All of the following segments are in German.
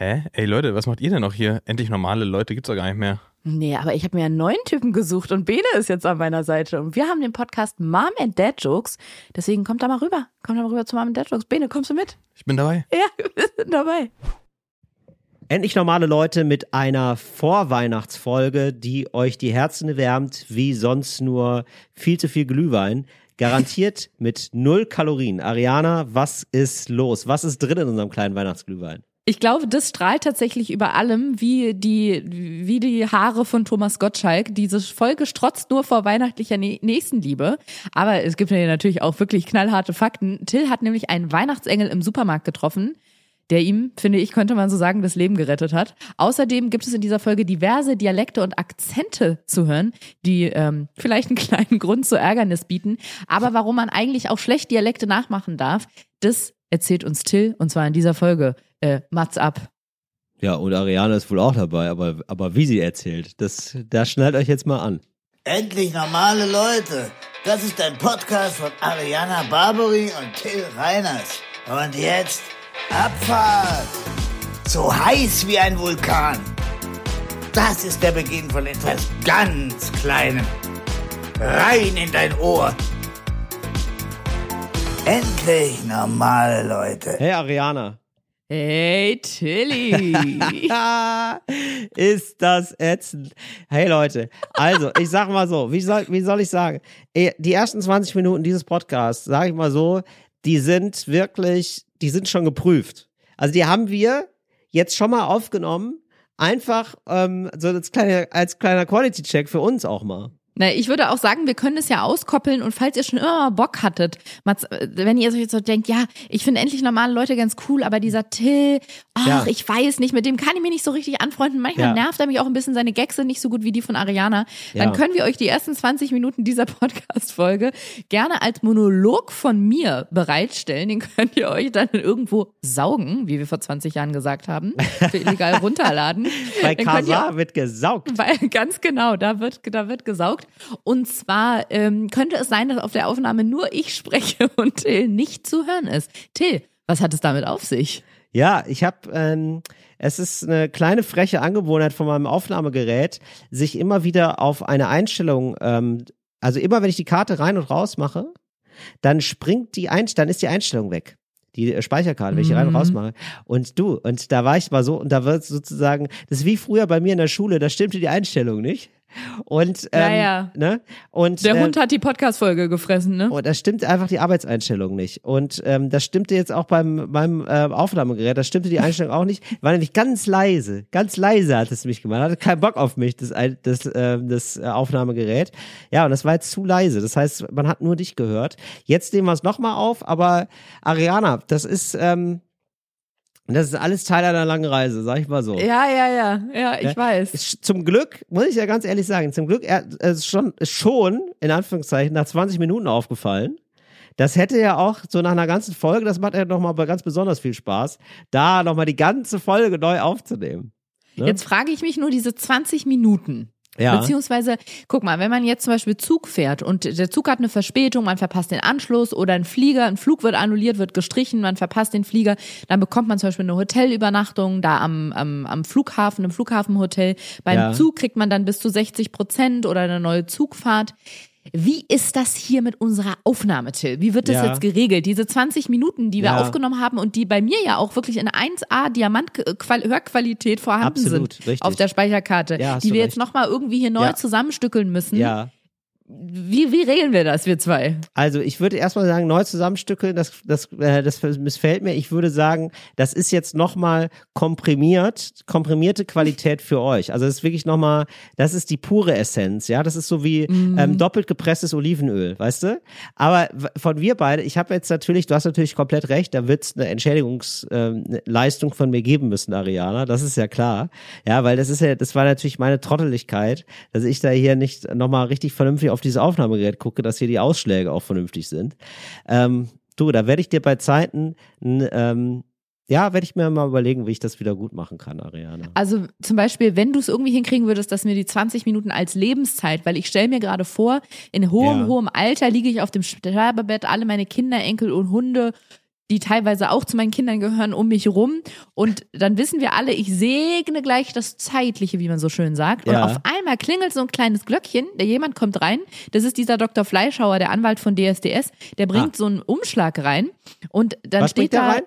Hä? Ey Leute, was macht ihr denn noch hier? Endlich normale Leute gibt's doch gar nicht mehr. Nee, aber ich habe mir einen neuen Typen gesucht und Bene ist jetzt an meiner Seite. Und wir haben den Podcast Mom and Dad Jokes. Deswegen kommt da mal rüber. Kommt da mal rüber zu Mom and Dad Jokes. Bene, kommst du mit? Ich bin dabei. Ja, wir sind dabei. Endlich normale Leute mit einer Vorweihnachtsfolge, die euch die Herzen wärmt, wie sonst nur viel zu viel Glühwein. Garantiert mit null Kalorien. Ariana, was ist los? Was ist drin in unserem kleinen Weihnachtsglühwein? Ich glaube, das strahlt tatsächlich über allem wie die, wie die Haare von Thomas Gottschalk. Diese Folge strotzt nur vor weihnachtlicher Nä- Nächstenliebe. Aber es gibt ja natürlich auch wirklich knallharte Fakten. Till hat nämlich einen Weihnachtsengel im Supermarkt getroffen, der ihm, finde ich, könnte man so sagen, das Leben gerettet hat. Außerdem gibt es in dieser Folge diverse Dialekte und Akzente zu hören, die ähm, vielleicht einen kleinen Grund zur Ärgernis bieten. Aber warum man eigentlich auch schlecht Dialekte nachmachen darf, das erzählt uns Till und zwar in dieser Folge. Äh, Mats ab. Ja, und Ariana ist wohl auch dabei, aber, aber wie sie erzählt, das, da schnallt euch jetzt mal an. Endlich normale Leute. Das ist ein Podcast von Ariana Barbary und Till Reiners. Und jetzt Abfahrt. So heiß wie ein Vulkan. Das ist der Beginn von etwas ganz Kleinem. Rein in dein Ohr. Endlich normale Leute. Hey Ariana. Hey Tilly. ist das ätzend. Hey Leute, also ich sag mal so, wie soll, wie soll ich sagen? Eh, Die ersten 20 Minuten dieses Podcasts, sag ich mal so, die sind wirklich, die sind schon geprüft. Also die haben wir jetzt schon mal aufgenommen, einfach ähm, so als kleiner, als kleiner Quality-Check für uns auch mal. Na, ich würde auch sagen, wir können es ja auskoppeln und falls ihr schon immer mal Bock hattet, äh, wenn ihr euch jetzt so denkt, ja, ich finde endlich normale Leute ganz cool, aber dieser Till, ach, Ja. ich weiß nicht, mit dem kann ich mich nicht so richtig anfreunden. Manchmal Ja. nervt er mich auch ein bisschen, seine Gags sind nicht so gut wie die von Ariana. Ja. Dann können wir euch die ersten 20 Minuten dieser Podcast-Folge gerne als Monolog von mir bereitstellen. Den könnt ihr euch dann irgendwo saugen, wie wir vor 20 Jahren gesagt haben, für illegal runterladen. Bei Kasa wird gesaugt. weil, ganz genau, da wird, da wird gesaugt. Und zwar ähm, könnte es sein, dass auf der Aufnahme nur ich spreche und Till nicht zu hören ist. Till, was hat es damit auf sich? Ja, ich habe, ähm, es ist eine kleine freche Angewohnheit von meinem Aufnahmegerät, sich immer wieder auf eine Einstellung, ähm, also immer wenn ich die Karte rein und raus mache, dann springt die Einstellung, dann ist die Einstellung weg. Die äh, Speicherkarte, wenn ich die rein und raus mache. Und du, und da war ich mal so, und da wird sozusagen, das ist wie früher bei mir in der Schule, da stimmte die Einstellung nicht. Und, ähm, Ja, ja. ne? Und, Der ähm, Hund hat die Podcast-Folge gefressen, ne? und da stimmt einfach die Arbeitseinstellung nicht. Und ähm, das stimmte jetzt auch beim beim äh, Aufnahmegerät, da stimmte die Einstellung auch nicht. War nämlich ganz leise, ganz leise hat es mich gemacht. Hatte keinen Bock auf mich, das das ähm, das äh, Aufnahmegerät. Ja, und das war jetzt zu leise. Das heißt, man hat nur dich gehört. Jetzt nehmen wir es nochmal auf, aber Ariana, das ist ähm, das ist alles Teil einer langen Reise, sag ich mal so. Ja, ja, ja, ja, ich Ja. weiß. Zum Glück, muss ich ja ganz ehrlich sagen, zum Glück er, ist schon, ist schon, in Anführungszeichen, nach 20 Minuten aufgefallen. Das hätte ja auch so nach einer ganzen Folge, das macht ja nochmal ganz besonders viel Spaß, da nochmal die ganze Folge neu aufzunehmen. Ne? Jetzt frage ich mich nur diese 20 Minuten. Ja. Beziehungsweise, guck mal, wenn man jetzt zum Beispiel Zug fährt und der Zug hat eine Verspätung, man verpasst den Anschluss oder ein Flieger, ein Flug wird annulliert, wird gestrichen, man verpasst den Flieger, dann bekommt man zum Beispiel eine Hotelübernachtung da am, am, am Flughafen, im Flughafenhotel. Beim Ja. Zug kriegt man dann bis zu 60 Prozent oder eine neue Zugfahrt. Wie ist das hier mit unserer Aufnahme, Till? Wie wird das Ja. jetzt geregelt? Diese 20 Minuten, die wir Ja. aufgenommen haben und die bei mir ja auch wirklich in 1A Diamant-Hörqualität vorhanden Absolut, sind richtig. auf der Speicherkarte, Ja, die wir recht. jetzt nochmal irgendwie hier neu zusammenstückeln müssen. Ja. Wie, wie regeln wir das, wir zwei? Also ich würde erstmal sagen, neu zusammenstückeln, das, das, äh, das missfällt mir. Ich würde sagen, das ist jetzt nochmal komprimiert, komprimierte Qualität für euch. Also das ist wirklich nochmal, das ist die pure Essenz, ja. Das ist so wie ähm, doppelt gepresstes Olivenöl, weißt du? Aber von wir beide, ich habe jetzt natürlich, du hast natürlich komplett recht, da wird es eine Entschädigungsleistung von mir geben müssen, Ariana. Das ist ja klar. Ja, weil das ist ja, das war natürlich meine Trotteligkeit, dass ich da hier nicht nochmal richtig vernünftig auf dieses Aufnahmegerät gucke, dass hier die Ausschläge auch vernünftig sind. Ähm, du, da werde ich dir bei Zeiten, ähm, ja, werde ich mir mal überlegen, wie ich das wieder gut machen kann, Ariana. Also zum Beispiel, wenn du es irgendwie hinkriegen würdest, dass mir die 20 Minuten als Lebenszeit, weil ich stelle mir gerade vor, in hohem, Ja. hohem Alter liege ich auf dem Sterbebett, alle meine Kinder, Enkel und Hunde die teilweise auch zu meinen Kindern gehören, um mich rum. Und dann wissen wir alle, ich segne gleich das Zeitliche, wie man so schön sagt. Und Ja. auf einmal klingelt so ein kleines Glöckchen, der jemand kommt rein. Das ist dieser Dr. Fleischhauer, der Anwalt von DSDS. Der bringt so einen Umschlag rein und dann Ah. Was steht da rein?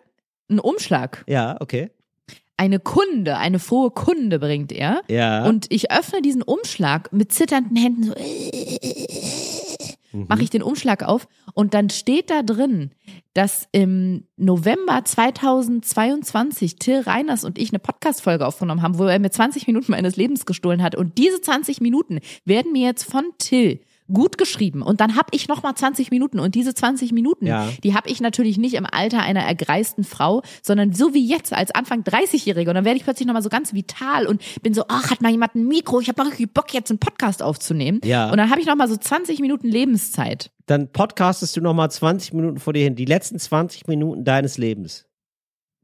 ein Umschlag. Ja, okay. Eine Kunde, eine frohe Kunde bringt er. Ja. Und ich öffne diesen Umschlag mit zitternden Händen so. Mhm. Mache ich den Umschlag auf und dann steht da drin, dass im November 2022 Till Reiners und ich eine Podcast-Folge aufgenommen haben, wo er mir 20 Minuten meines Lebens gestohlen hat. Und diese 20 Minuten werden mir jetzt von Till gut geschrieben. Und dann habe ich nochmal 20 Minuten. Und diese 20 Minuten, Ja. die habe ich natürlich nicht im Alter einer ergreisten Frau, sondern so wie jetzt als Anfang 30-Jährige. Und dann werde ich plötzlich nochmal so ganz vital und bin so, ach, hat mal jemand ein Mikro? Ich habe mal richtig Bock, jetzt einen Podcast aufzunehmen. Ja. Und dann habe ich nochmal so 20 Minuten Lebenszeit. Dann podcastest du nochmal 20 Minuten vor dir hin. Die letzten 20 Minuten deines Lebens.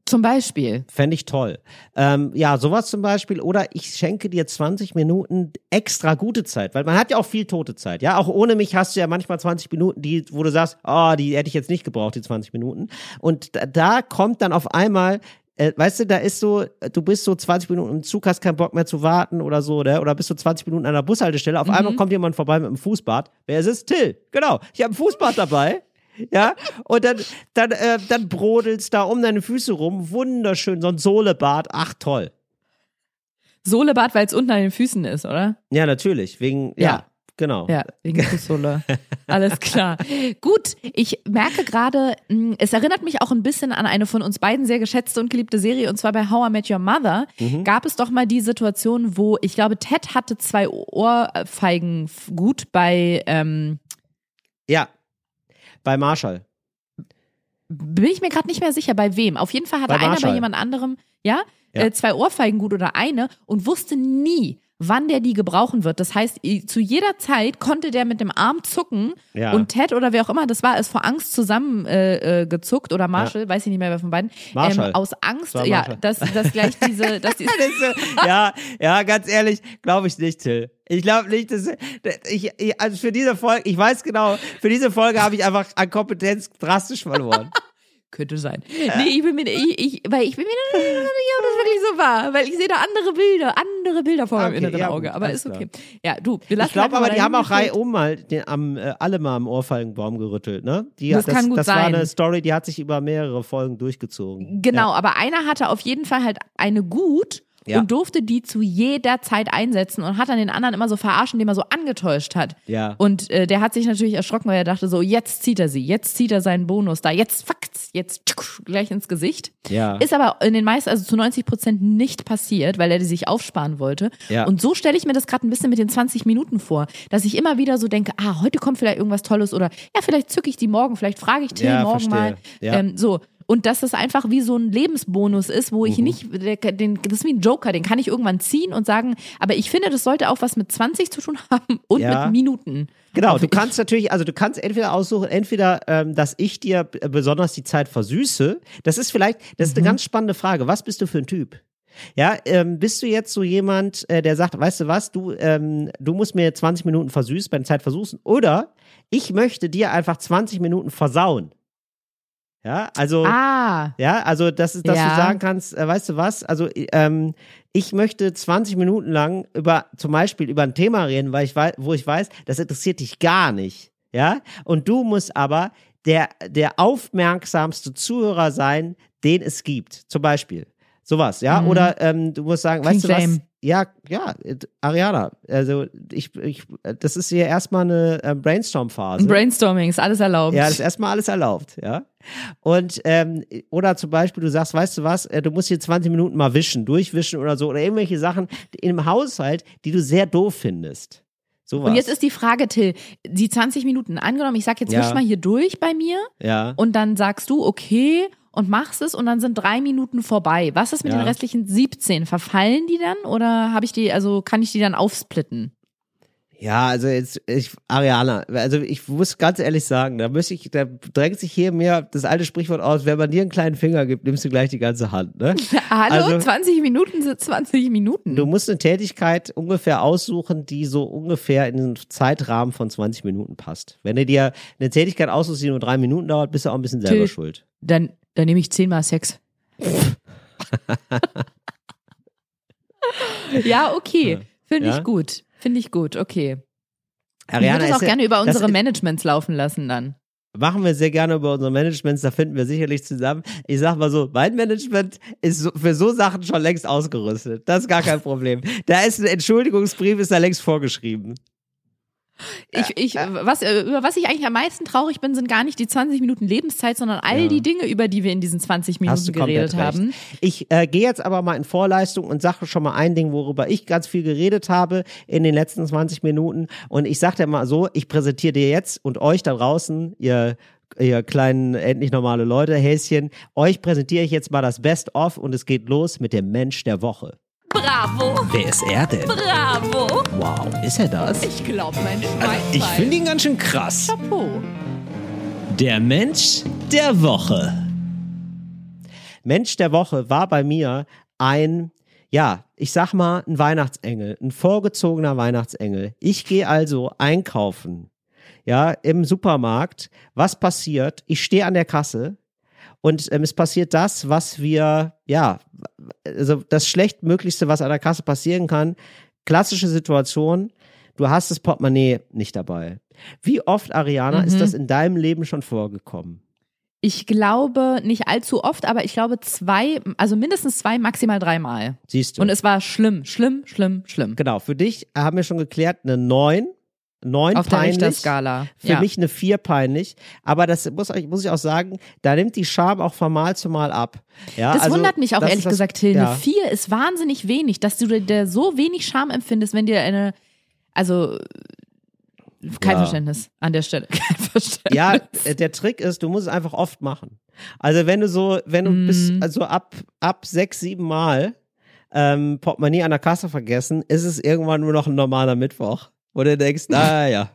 Zum Beispiel. Fände ich toll. Ähm, ja, sowas zum Beispiel. Oder ich schenke dir 20 Minuten extra gute Zeit, weil man hat ja auch viel tote Zeit. Ja, auch ohne mich hast du ja manchmal 20 Minuten, die, wo du sagst, oh, die hätte ich jetzt nicht gebraucht, die 20 Minuten. Und da, da kommt dann auf einmal äh, weißt du, da ist so, du bist so 20 Minuten im Zug, hast keinen Bock mehr zu warten oder so, ne? oder bist du 20 Minuten an der Bushaltestelle, auf einmal kommt jemand vorbei mit einem Fußbad. Wer ist es? Till. Genau. Ich habe ein Fußbad dabei. Ja, und dann, dann, äh, dann brodelst da um deine Füße rum. Wunderschön, so ein Sohlebad. Ach, toll. Sohlebad, weil es unten an den Füßen ist, oder? Ja, natürlich. Wegen, ja, Ja. genau. Ja, wegen Fußsohle. Alles klar. Gut, ich merke gerade, mh, es erinnert mich auch ein bisschen an eine von uns beiden sehr geschätzte und geliebte Serie, und zwar bei How I Met Your Mother. Mhm. Gab es doch mal die Situation, wo ich glaube, Ted hatte zwei Ohrfeigen gut bei, ähm, Ja. Bei Marshall. bin ich mir gerade nicht mehr sicher, bei wem. Auf jeden Fall hatte Bei einer bei jemand anderem, ja, Ja. Äh, zwei Ohrfeigen gut oder eine und wusste nie, wann der die gebrauchen wird. Das heißt, zu jeder Zeit konnte der mit dem Arm zucken Ja. und Ted oder wer auch immer das war, ist vor Angst zusammengezuckt äh, äh, oder Marshall, weiß ich nicht mehr wer von beiden, Marshall. Ähm, aus Angst, war ja, dass, dass gleich diese, dass die, Das ja, ja, ganz ehrlich, glaube ich nicht, Till. Ich glaube nicht, dass ich, ich, also für diese Folge, ich weiß genau, für diese Folge habe ich einfach an Kompetenz drastisch verloren. Könnte sein. Nee, ich bin mir, ich, ich, weil ich bin mir nicht sicher, ob das wirklich so war, weil ich sehe da andere Bilder, andere Bilder vor meinem Okay, inneren ja, Auge, aber ist okay. Ja, du, wir lassen Ich glaube aber, die haben auch reihum mal den, am, äh, alle mal am Ohrfeigenbaum gerüttelt, ne? Die, Das kann gut das war sein. eine Story, die hat sich über mehrere Folgen durchgezogen. Genau, aber einer hatte auf jeden Fall halt eine gut Ja. und durfte die zu jeder Zeit einsetzen und hat dann den anderen immer so verarscht, indem er so angetäuscht hat. Ja. Und äh, der hat sich natürlich erschrocken, weil er dachte so, jetzt zieht er sie, jetzt zieht er seinen Bonus da, jetzt fuckt's, jetzt tschuck, gleich ins Gesicht. Ja. Ist aber in den meisten, also zu 90 Prozent nicht passiert, weil er die sich aufsparen wollte. Ja. Und so stelle ich mir das gerade ein bisschen mit den 20 Minuten vor, dass ich immer wieder so denke, ah, heute kommt vielleicht irgendwas Tolles oder ja, vielleicht zücke ich die morgen, vielleicht frage ich Till Ja, morgen verstehe. mal. Ja. Ähm, so. Und dass das einfach wie so ein Lebensbonus ist, wo ich Mhm. nicht, den, das ist wie ein Joker, den kann ich irgendwann ziehen und sagen, aber ich finde, das sollte auch was mit 20 zu tun haben und Ja. mit Minuten. Genau, du kannst natürlich, also du kannst entweder aussuchen, entweder, ähm, dass ich dir besonders die Zeit versüße. Das ist vielleicht, das ist Mhm. eine ganz spannende Frage. Was bist du für ein Typ? Ja, ähm, bist du jetzt so jemand, äh, der sagt, weißt du was, du, ähm, du musst mir 20 Minuten versüßen, bei der Zeit versuchen, oder ich möchte dir einfach 20 Minuten versauen. Ja, also. Ah, Ja, also das ist, dass Ja. du sagen kannst, äh, weißt du was, also ähm, ich möchte 20 Minuten lang über zum Beispiel über ein Thema reden, weil ich weiß, wo ich weiß, das interessiert dich gar nicht. Ja, und du musst aber der, der aufmerksamste Zuhörer sein, den es gibt. Zum Beispiel. Sowas, ja? Mhm. Oder ähm, du musst sagen, Klingt weißt du was? lame. Ja, ja, Ariana, also ich, ich, das ist hier erstmal eine äh, Brainstorm-Phase. Brainstorming ist alles erlaubt. Ja, das ist erstmal alles erlaubt, ja. Und ähm, oder zum Beispiel, du sagst, weißt du was, äh, du musst hier 20 Minuten mal wischen, durchwischen oder so, oder irgendwelche Sachen im Haushalt, die du sehr doof findest. Sowas. und jetzt ist die Frage, Till, die 20 Minuten angenommen, ich sag jetzt Ja. wisch mal hier durch bei mir ja. und dann sagst du, okay, und machst es und dann sind drei Minuten vorbei. Was ist mit Ja. den restlichen 17? Verfallen die dann oder habe ich die, also kann ich die dann aufsplitten? Ja, also jetzt, ich, Ariana, also ich muss ganz ehrlich sagen, da müsste ich, da drängt sich hier mir das alte Sprichwort aus, wenn man dir einen kleinen Finger gibt, nimmst du gleich die ganze Hand, ne? Hallo, Also- 20 Minuten sind 20 Minuten. Du musst eine Tätigkeit ungefähr aussuchen, die so ungefähr in den Zeitrahmen von 20 Minuten passt. Wenn du dir eine Tätigkeit aussuchst, die nur drei Minuten dauert, bist du auch ein bisschen selber Till. schuld. dann Dann nehme ich zehnmal Sex. ja, okay. Finde Ja? ich gut. Finde ich gut, okay. Ich Ariana, würde es auch gerne über das unsere Managements laufen lassen dann. Machen wir sehr gerne über unsere Managements, da finden wir sicherlich zusammen. Ich sag mal so, mein Management ist so, für so Sachen schon längst ausgerüstet. Das ist gar kein Problem. Da ist ein Entschuldigungsbrief, ist da längst vorgeschrieben. Ich, ich, was, äh, über was ich eigentlich am meisten traurig bin, sind gar nicht die 20 Minuten Lebenszeit, sondern all Ja. die Dinge, über die wir in diesen 20 Hast du Minuten geredet komplett recht. haben. Ich äh, gehe jetzt aber mal in Vorleistung und sage schon mal ein Ding, worüber ich ganz viel geredet habe in den letzten 20 Minuten. Und ich sage dir mal so, ich präsentiere dir jetzt und euch da draußen, ihr ihr kleinen, endlich normale Leute, Häschen, euch präsentiere ich jetzt mal das Best-of und es geht los mit dem Mensch der Woche. Bravo! Wer ist er denn? Bravo! Wow, ist er das? Ich glaube, mein Schwein. Also, Ich finde ihn ganz schön krass. Chapeau. Der Mensch der Woche. Mensch der Woche war bei mir ein, ja, ich sag mal, ein Weihnachtsengel, ein vorgezogener Weihnachtsengel. Ich gehe also einkaufen, ja, im Supermarkt. Was passiert? Ich stehe an der Kasse und ähm, es passiert das, was wir, ja, also das schlechtmöglichste, was an der Kasse passieren kann. Klassische Situation. Du hast das Portemonnaie nicht dabei. Wie oft, Ariana, ist das in deinem Leben schon vorgekommen? Ich glaube nicht allzu oft, aber ich glaube zwei, also mindestens zwei, maximal dreimal. Siehst du. Und es war schlimm, schlimm, schlimm, schlimm. genau, für dich haben wir schon geklärt, eine 9. 9 Auf der peinlich. Richterskala. Für ja. mich eine 4 peinlich. Aber das muss, ich- muss ich auch sagen, da nimmt die Scham auch von Mal zu Mal ab. Ja, Das also, wundert mich auch ehrlich das- gesagt, Till. Ja. Eine vier ist wahnsinnig wenig, dass du dir so wenig Scham empfindest, wenn dir eine, also kein Ja. Verständnis an der Stelle. Kein Verständnis. Ja, äh, der Trick ist, du musst es einfach oft machen. Also wenn du so, wenn du bis, Mhm. also ab, ab sechs, sieben Mal ähm, Portemonnaie an der Kasse vergessen, ist es irgendwann nur noch ein normaler Mittwoch. Du denkst, ah ja,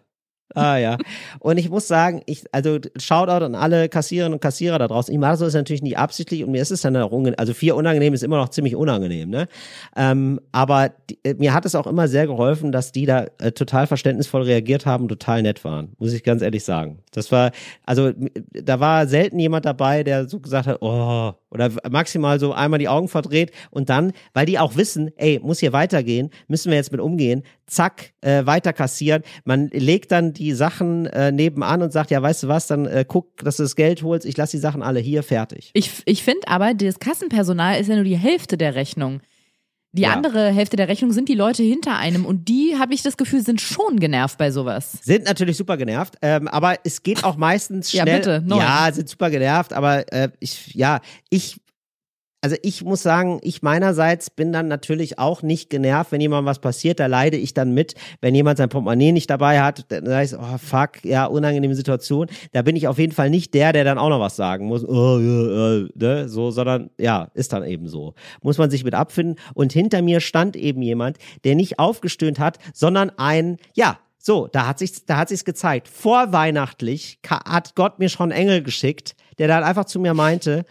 ah ja. Und ich muss sagen, ich, also Shoutout an alle Kassiererinnen und Kassierer da draußen. Ich mache das natürlich nicht absichtlich und mir ist es dann auch unangenehm. Also vier unangenehm ist immer noch ziemlich unangenehm, ne? Ähm, aber die, äh, mir hat es auch immer sehr geholfen, dass die da äh, total verständnisvoll reagiert haben, und total nett waren, muss ich ganz ehrlich sagen. Das war, also da war selten jemand dabei, der so gesagt hat, oh, oder maximal so einmal die Augen verdreht und dann, weil die auch wissen, ey, muss hier weitergehen, müssen wir jetzt mit umgehen, zack, äh, weiter kassieren. Man legt dann die Sachen äh, nebenan und sagt, ja, weißt du was, dann äh, guck, dass du das Geld holst, ich lass die Sachen alle hier fertig. Ich, ich finde aber, das Kassenpersonal ist ja nur die Hälfte der Rechnung. Die Ja. andere Hälfte der Rechnung sind die Leute hinter einem und die, habe ich das Gefühl, sind schon genervt bei sowas. Sind natürlich super genervt, ähm, aber es geht auch meistens Ja, schnell. bitte, neun. Ja, sind super genervt, aber äh, ich, ja, ich, also ich muss sagen, ich meinerseits bin dann natürlich auch nicht genervt, wenn jemand was passiert, da leide ich dann mit. Wenn jemand sein Portemonnaie nicht dabei hat, dann sage ich, oh fuck, ja, unangenehme Situation. Da bin ich auf jeden Fall nicht der, der dann auch noch was sagen muss, oh, ja, äh, ne, so, sondern ja, ist dann eben so. Muss man sich mit abfinden. Und hinter mir stand eben jemand, der nicht aufgestöhnt hat, sondern ein, ja, so, da hat sich's, da hat sich's gezeigt. Vorweihnachtlich hat Gott mir schon Engel geschickt, der dann einfach zu mir meinte,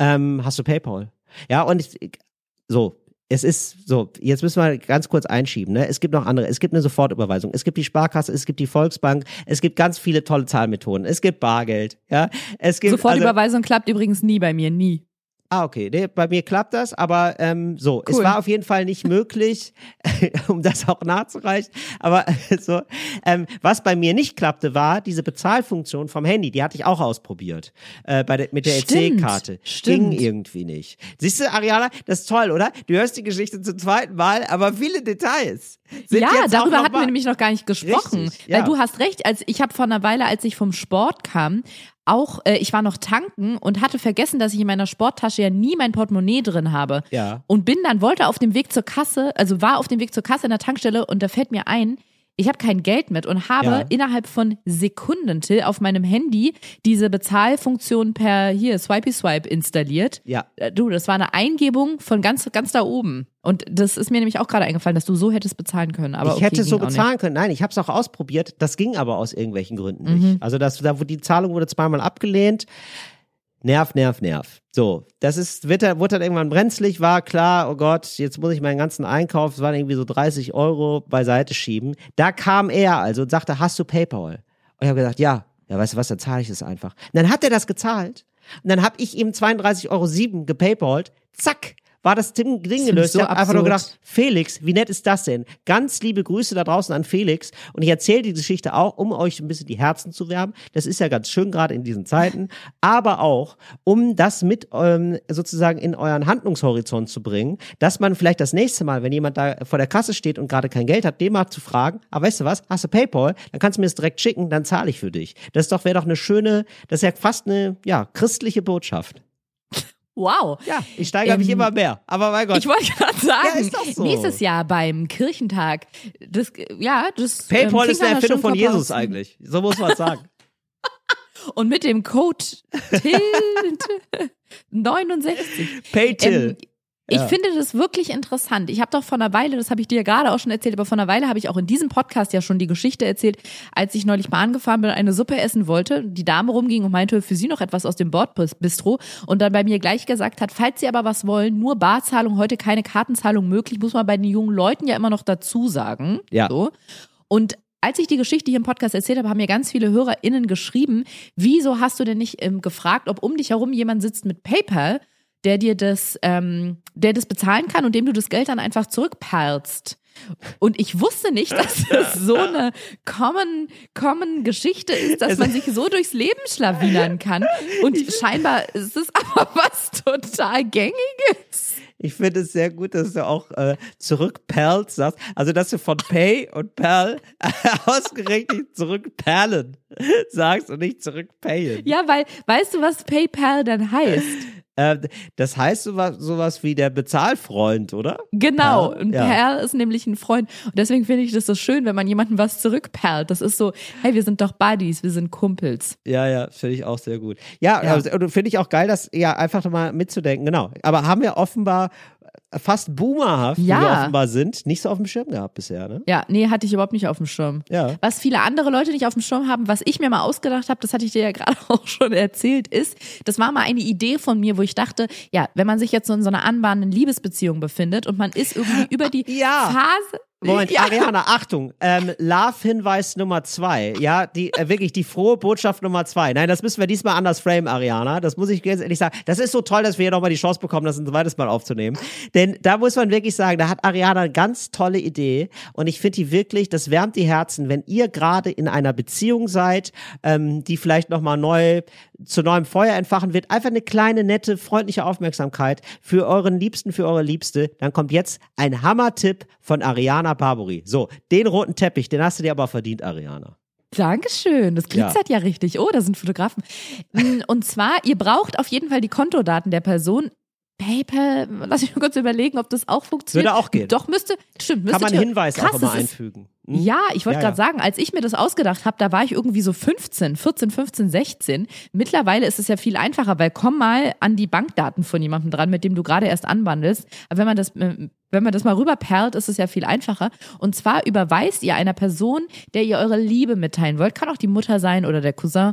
ähm, hast du PayPal? Ja, und ich, so, es ist so, jetzt müssen wir ganz kurz einschieben, ne? Es gibt noch andere, es gibt eine Sofortüberweisung, es gibt die Sparkasse, es gibt die Volksbank, es gibt ganz viele tolle Zahlmethoden, es gibt Bargeld, ja? Es gibt also, Sofortüberweisung klappt übrigens nie bei mir, nie. Ah, okay. Nee, bei mir klappt das, aber ähm, so, es Cool. war auf jeden Fall nicht möglich, um das auch nachzureichen. Aber so, ähm, was bei mir nicht klappte, war diese Bezahlfunktion vom Handy. Die hatte ich auch ausprobiert äh, bei der, mit der EC-Karte. Ging irgendwie nicht. Siehst du, Ariana, das ist toll, oder? Du hörst die Geschichte zum zweiten Mal, aber viele Details. Sind ja, darüber hatten wir nämlich noch gar nicht gesprochen. Richtig, ja. Weil du hast recht, als ich habe vor einer Weile, als ich vom Sport kam, auch, äh, ich war noch tanken und hatte vergessen, dass ich in meiner Sporttasche ja nie mein Portemonnaie drin habe. Ja. Und bin dann, wollte auf dem Weg zur Kasse, also war auf dem Weg zur Kasse in der Tankstelle und da fällt mir ein, ich habe kein Geld mit und habe Ja. innerhalb von Sekunden, Till, auf meinem Handy diese Bezahlfunktion per hier Swipey Swipe installiert. Ja. Äh, Du, das war eine Eingebung von ganz, ganz da oben. Und das ist mir nämlich auch gerade eingefallen, dass du so hättest bezahlen können. Aber ich okay, hätte so ging auch bezahlen können. Nein, ich habe es auch ausprobiert. Das ging aber aus irgendwelchen Gründen Mhm. nicht. Also das, da, wo die Zahlung wurde zweimal abgelehnt. Nerv, nerv, nerv. So, das ist, wird, dann- wurde dann irgendwann brenzlig, war klar, oh Gott, jetzt muss ich meinen ganzen Einkauf, es waren irgendwie so 30 Euro, beiseite schieben. Da kam er also und sagte, hast du PayPal? Und ich habe gesagt, ja. Ja, weißt du was, dann zahle ich es einfach. Und dann hat er das gezahlt. Und dann habe ich ihm 32,07 Euro gepaypalt. Zack, war das Ding, Ding gelöst. so ich habe einfach nur gedacht, Felix, wie nett ist das denn? Ganz liebe Grüße da draußen an Felix. Und ich erzähle die Geschichte auch, um euch ein bisschen die Herzen zu wärmen. Das ist ja ganz schön gerade in diesen Zeiten. Aber auch, um das mit ähm, sozusagen in euren Handlungshorizont zu bringen, dass man vielleicht das nächste Mal, wenn jemand da vor der Kasse steht und gerade kein Geld hat, dem mal zu fragen, aber weißt du was, hast du Paypal? Dann kannst du mir das direkt schicken, dann zahle ich für dich. Das ist doch, wäre doch eine schöne, das ist ja fast eine, ja, christliche Botschaft. Wow. Ja, ich steigere mich Ähm, immer mehr. Aber mein Gott. Ich wollte gerade sagen, Ja, so. nächstes Jahr beim Kirchentag, das, ja, das. PayPal ähm, ist eine Erfindung von Jesus eigentlich. So muss man sagen. Und mit dem Code TILT 69. Pay Ähm, ich Ja. finde das wirklich interessant. Ich habe doch vor einer Weile, das habe ich dir ja gerade auch schon erzählt, aber vor einer Weile habe ich auch in diesem Podcast ja schon die Geschichte erzählt, als ich neulich Bahn gefahren bin und eine Suppe essen wollte, die Dame rumging und meinte, für sie noch etwas aus dem Bordbistro und dann bei mir gleich gesagt hat, falls sie aber was wollen, nur Barzahlung, heute keine Kartenzahlung möglich, muss man bei den jungen Leuten ja immer noch dazu sagen. Ja. So. Und als ich die Geschichte hier im Podcast erzählt habe, haben mir ganz viele HörerInnen geschrieben, wieso hast du denn nicht ähm, gefragt, ob um dich herum jemand sitzt mit PayPal, der dir das, ähm, der das bezahlen kann und dem du das Geld dann einfach zurückperlst. Und ich wusste nicht, dass das so eine common, common Geschichte ist, dass man sich so durchs Leben schlawinern kann. Und scheinbar ist es aber was total Gängiges. Ich finde es sehr gut, dass du auch äh, zurückperlt sagst. Also, dass du von Pay und Perl ausgerechnet zurückperlen sagst und nicht zurückpayen. Ja, weil, weißt du, was PayPal dann heißt? Äh, das heißt sowas, sowas wie der Bezahlfreund, oder? Genau. Und Ja. Perl ist nämlich ein Freund. Und deswegen finde ich das so schön, wenn man jemandem was zurückperlt. Das ist so, hey, wir sind doch Buddies, wir sind Kumpels. Ja, ja, finde ich auch sehr gut. Ja, Ja. Also, finde ich auch geil, das ja einfach mal mitzudenken, genau. Aber haben wir offenbar fast boomerhaft, wie Ja. wir offenbar sind, nicht so auf dem Schirm gehabt bisher, ne? Ja, nee, hatte ich überhaupt nicht auf dem Schirm. Ja. Was viele andere Leute nicht auf dem Schirm haben, was ich mir mal ausgedacht habe, das hatte ich dir ja gerade auch schon erzählt, ist, das war mal eine Idee von mir, wo ich dachte, ja, wenn man sich jetzt so in so einer anbahnenden Liebesbeziehung befindet und man ist irgendwie über die Ja. Phase. Moment, ja, Ariana, Achtung, ähm, Love-Hinweis Nummer zwei. Ja, die äh, wirklich die frohe Botschaft Nummer zwei. Nein, das müssen wir diesmal anders framen, Ariana. Das muss ich ganz ehrlich sagen. Das ist so toll, dass wir hier nochmal die Chance bekommen, das ein zweites Mal aufzunehmen. Denn da muss man wirklich sagen, da hat Ariana eine ganz tolle Idee. Und ich finde die wirklich, das wärmt die Herzen, wenn ihr gerade in einer Beziehung seid, ähm, die vielleicht nochmal neu zu neuem Feuer entfachen wird. Einfach eine kleine, nette, freundliche Aufmerksamkeit für euren Liebsten, für eure Liebste. Dann kommt jetzt ein Hammer-Tipp von Ariana Barbary. So, den roten Teppich, den hast du dir aber verdient, Ariana. Dankeschön, das glitzert ja. richtig. Oh, da sind Fotografen. Mm, Und zwar, ihr braucht auf jeden Fall die Kontodaten der Person. PayPal, lass mich mal kurz überlegen, ob das auch funktioniert. Würde auch gehen. Doch, müsste, stimmt, müsste Kann man Hinweis Krass, auch immer einfügen. Hm? Ja, ich wollte Ja, gerade ja. sagen, als ich mir das ausgedacht habe, da war ich irgendwie so 15, 14, 15, 16. Mittlerweile ist es ja viel einfacher, weil komm mal an die Bankdaten von jemandem dran, mit dem du gerade erst anwandelst. Aber wenn man das, äh, wenn man das mal rüberperlt, ist es ja viel einfacher. Und zwar überweist ihr einer Person, der ihr eure Liebe mitteilen wollt, kann auch die Mutter sein oder der Cousin,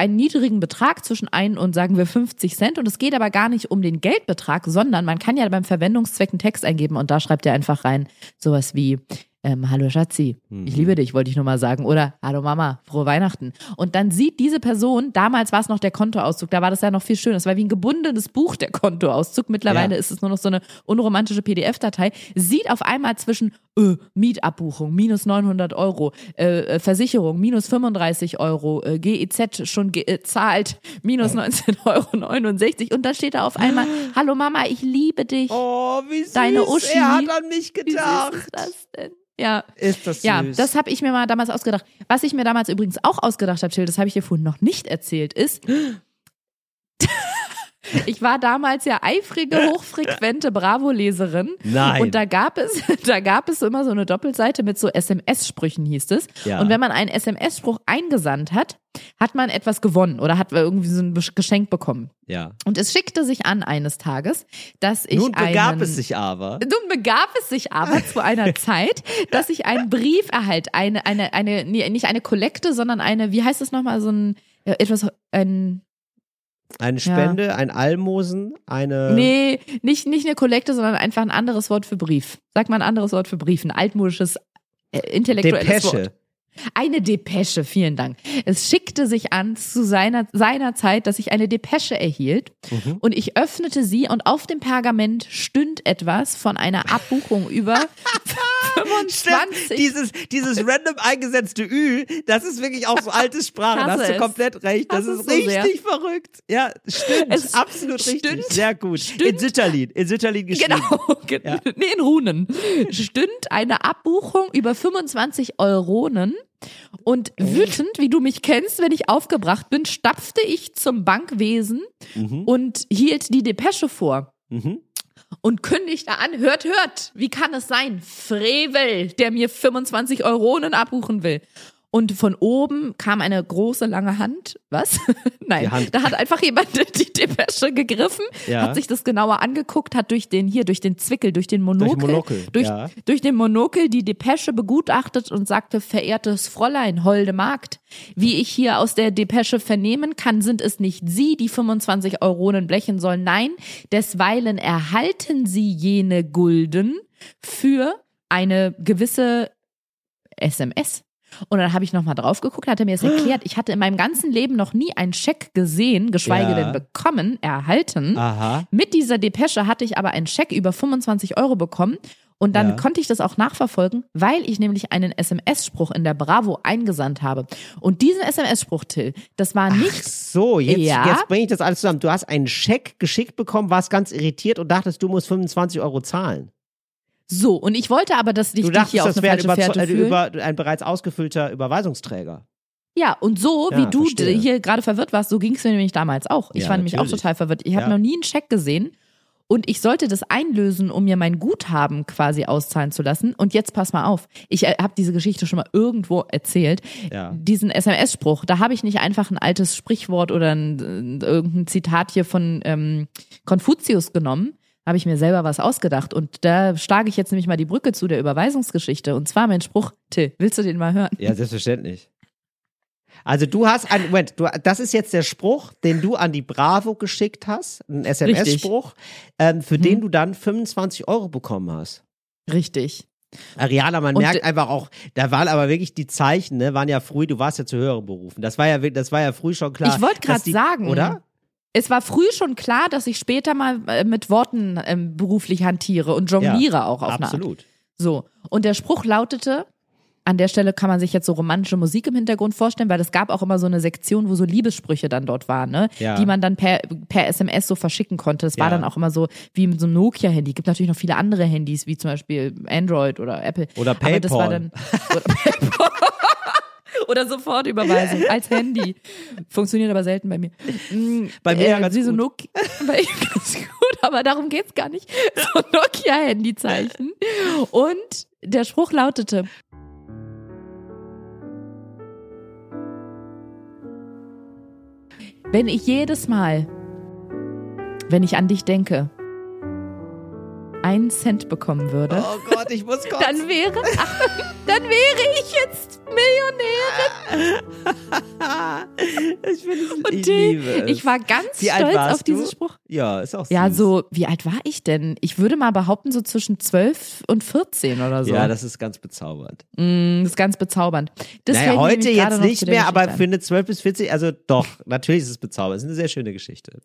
einen niedrigen Betrag zwischen ein und sagen wir 50 Cent. Und es geht aber gar nicht um den Geldbetrag, sondern man kann ja beim Verwendungszweck einen Text eingeben und da schreibt ihr einfach rein sowas wie ähm, Hallo Schatzi, ich liebe dich, wollte ich nur mal sagen. Oder Hallo Mama, frohe Weihnachten. Und dann sieht diese Person, damals war es noch der Kontoauszug, da war das ja noch viel schöner. Es war wie ein gebundenes Buch, der Kontoauszug. Mittlerweile Ja. ist es nur noch so eine unromantische PDF-Datei. Sieht auf einmal zwischen äh, Mietabbuchung, minus 900 Euro, äh, äh, Versicherung, minus 35 Euro, äh, GEZ schon gezahlt, minus 19,69 Euro. Und dann steht da auf einmal, Hallo Mama, ich liebe dich. Oh, wie süß. Deine Uschi. Er hat an mich Wie süß gedacht. ist das denn? Ja. Ist das süß. Ja, das habe ich mir mal damals ausgedacht. Was ich mir damals übrigens auch ausgedacht habe, Till, das habe ich dir vorhin noch nicht erzählt, ist, ich war damals ja eifrige, hochfrequente Bravo-Leserin. Nein. Und da gab es, da gab es immer so eine Doppelseite mit so SMS-Sprüchen, hieß es. Ja. Und wenn man einen SMS-Spruch eingesandt hat, hat man etwas gewonnen oder hat irgendwie so ein Geschenk bekommen. ja. Und es schickte sich an eines Tages, dass ich Nun begab einen, es sich aber. nun begab es sich aber zu einer Zeit, dass ich einen Brief erhalte, eine, eine, eine, nee, nicht eine Kollekte, sondern eine, wie heißt es nochmal, so ein, ja, etwas, ein, Eine Spende, ein Almosen, eine. nee, nicht, nicht eine Kollekte, sondern einfach ein anderes Wort für Brief. Sag mal ein anderes Wort für Brief, ein altmodisches, äh, intellektuelles Depesche. Wort. Eine Depesche, vielen Dank. Es schickte sich an zu seiner, seiner Zeit, dass ich eine Depesche erhielt Mhm. und ich öffnete sie und auf dem Pergament stünd etwas von einer Abbuchung über 25. Dieses, dieses random eingesetzte Ü, das ist wirklich auch so alte Sprache. Da hast du komplett recht. Das ist so sehr. richtig verrückt. Ja, stimmt. Es absolut richtig. stünd- Sehr gut. stünd- in Sütterlin. In Sütterlin geschrieben. Genau, ge- Ja. nee, in Runen. Stünd eine Abbuchung über 25 Euronen. Und wütend, wie du mich kennst, wenn ich aufgebracht bin, stapfte ich zum Bankwesen und hielt die Depesche vor. Mhm. Und kündigte an, hört, hört, wie kann es sein? Frevel, der mir 25 Euronen abbuchen will. Und von oben kam eine große, lange Hand. Was? Nein, Hand. da hat einfach jemand die Depesche gegriffen, Ja. hat sich das genauer angeguckt, hat durch den, hier, durch den Zwickel, durch den Monokel, Monokel, durch, ja. durch den Monokel die Depesche begutachtet und sagte, verehrtes Fräulein, holde Magd, wie ich hier aus der Depesche vernehmen kann, sind es nicht Sie, die 25 Euronen blechen sollen. Nein, desweilen erhalten Sie jene Gulden für eine gewisse SMS. Und dann habe ich nochmal drauf geguckt, hat er mir das erklärt. Ich hatte in meinem ganzen Leben noch nie einen Scheck gesehen, geschweige Ja. denn bekommen, erhalten. Aha. Mit dieser Depesche hatte ich aber einen Scheck über 25 Euro bekommen. Und dann Ja. konnte ich das auch nachverfolgen, weil ich nämlich einen SMS-Spruch in der Bravo eingesandt habe. Und diesen SMS-Spruch, Till, das war Ach nicht so, jetzt, Ja. jetzt bringe ich das alles zusammen. Du hast einen Scheck geschickt bekommen, warst ganz irritiert und dachtest, du musst 25 Euro zahlen. So. Und ich wollte aber, dass dich Du dich dachtest, hier auf eine falsche Fährte äh, fühlen. über, ein bereits ausgefüllter Überweisungsträger. Ja, und so, Ja, wie du verstehe. hier gerade verwirrt warst, so ging es mir nämlich damals auch. Ich Ja, war nämlich auch natürlich. total verwirrt. Ich habe Ja. noch nie einen Scheck gesehen. Und ich sollte das einlösen, um mir mein Guthaben quasi auszahlen zu lassen. Und jetzt pass mal auf. Ich äh, habe diese Geschichte schon mal irgendwo erzählt. Ja. Diesen SMS-Spruch, da habe ich nicht einfach ein altes Sprichwort oder ein, äh, irgendein Zitat hier von ähm, Konfuzius genommen. Habe ich mir selber was ausgedacht. Und da schlage ich jetzt nämlich mal die Brücke zu der Überweisungsgeschichte. Und zwar mein Spruch, Till, willst du den mal hören? Ja, selbstverständlich. Also du hast ein, Moment, du, das ist jetzt der Spruch, den du an die Bravo geschickt hast, ein SMS-Spruch, ähm, für Mhm. den du dann 25 Euro bekommen hast. Richtig. Ariana, man Und- merkt einfach auch, da waren aber wirklich die Zeichen, ne, waren ja früh, du warst ja zu höheren Berufen. Das war ja, das war ja früh schon klar. Ich wollte gerade sagen, Oder? Es war früh schon klar, dass ich später mal äh, mit Worten ähm, beruflich hantiere und jongliere auch auf eine Art. Absolut. So. Und der Spruch lautete, an der Stelle kann man sich jetzt so romantische Musik im Hintergrund vorstellen, weil es gab auch immer so eine Sektion, wo so Liebessprüche dann dort waren, ne? Ja. Die man dann per, per SMS so verschicken konnte. Es war Ja. dann auch immer so wie mit so einem Nokia-Handy. Gibt natürlich noch viele andere Handys, wie zum Beispiel Android oder Apple. Oder Aber das war PayPal. dann, oder, PayPal. Oder Sofortüberweisung als Handy. Funktioniert aber selten bei mir. Mm, Bei mir ja ganz so gut. Nokia, bei ihm ganz gut, aber darum geht's gar nicht. So Nokia-Handyzeichen. Und der Spruch lautete, wenn ich jedes Mal, wenn ich an dich denke, einen Cent bekommen würde, Oh Gott, ich muss kotzen. dann wäre, dann wäre ich jetzt Millionärin. ich finde es, Und ich liebe es. ich war ganz Wie stolz auf diesen du? Spruch. Ja, ist auch süß. Ja, so, wie alt war ich denn? Ich würde mal behaupten, so zwischen 12 und 14 oder so. Ja, das ist ganz bezaubernd. Mm, das ist ganz bezaubernd. Das naja, heute jetzt nicht mehr, aber für eine 12 bis 40, also doch, natürlich ist es bezaubernd. Es ist eine sehr schöne Geschichte.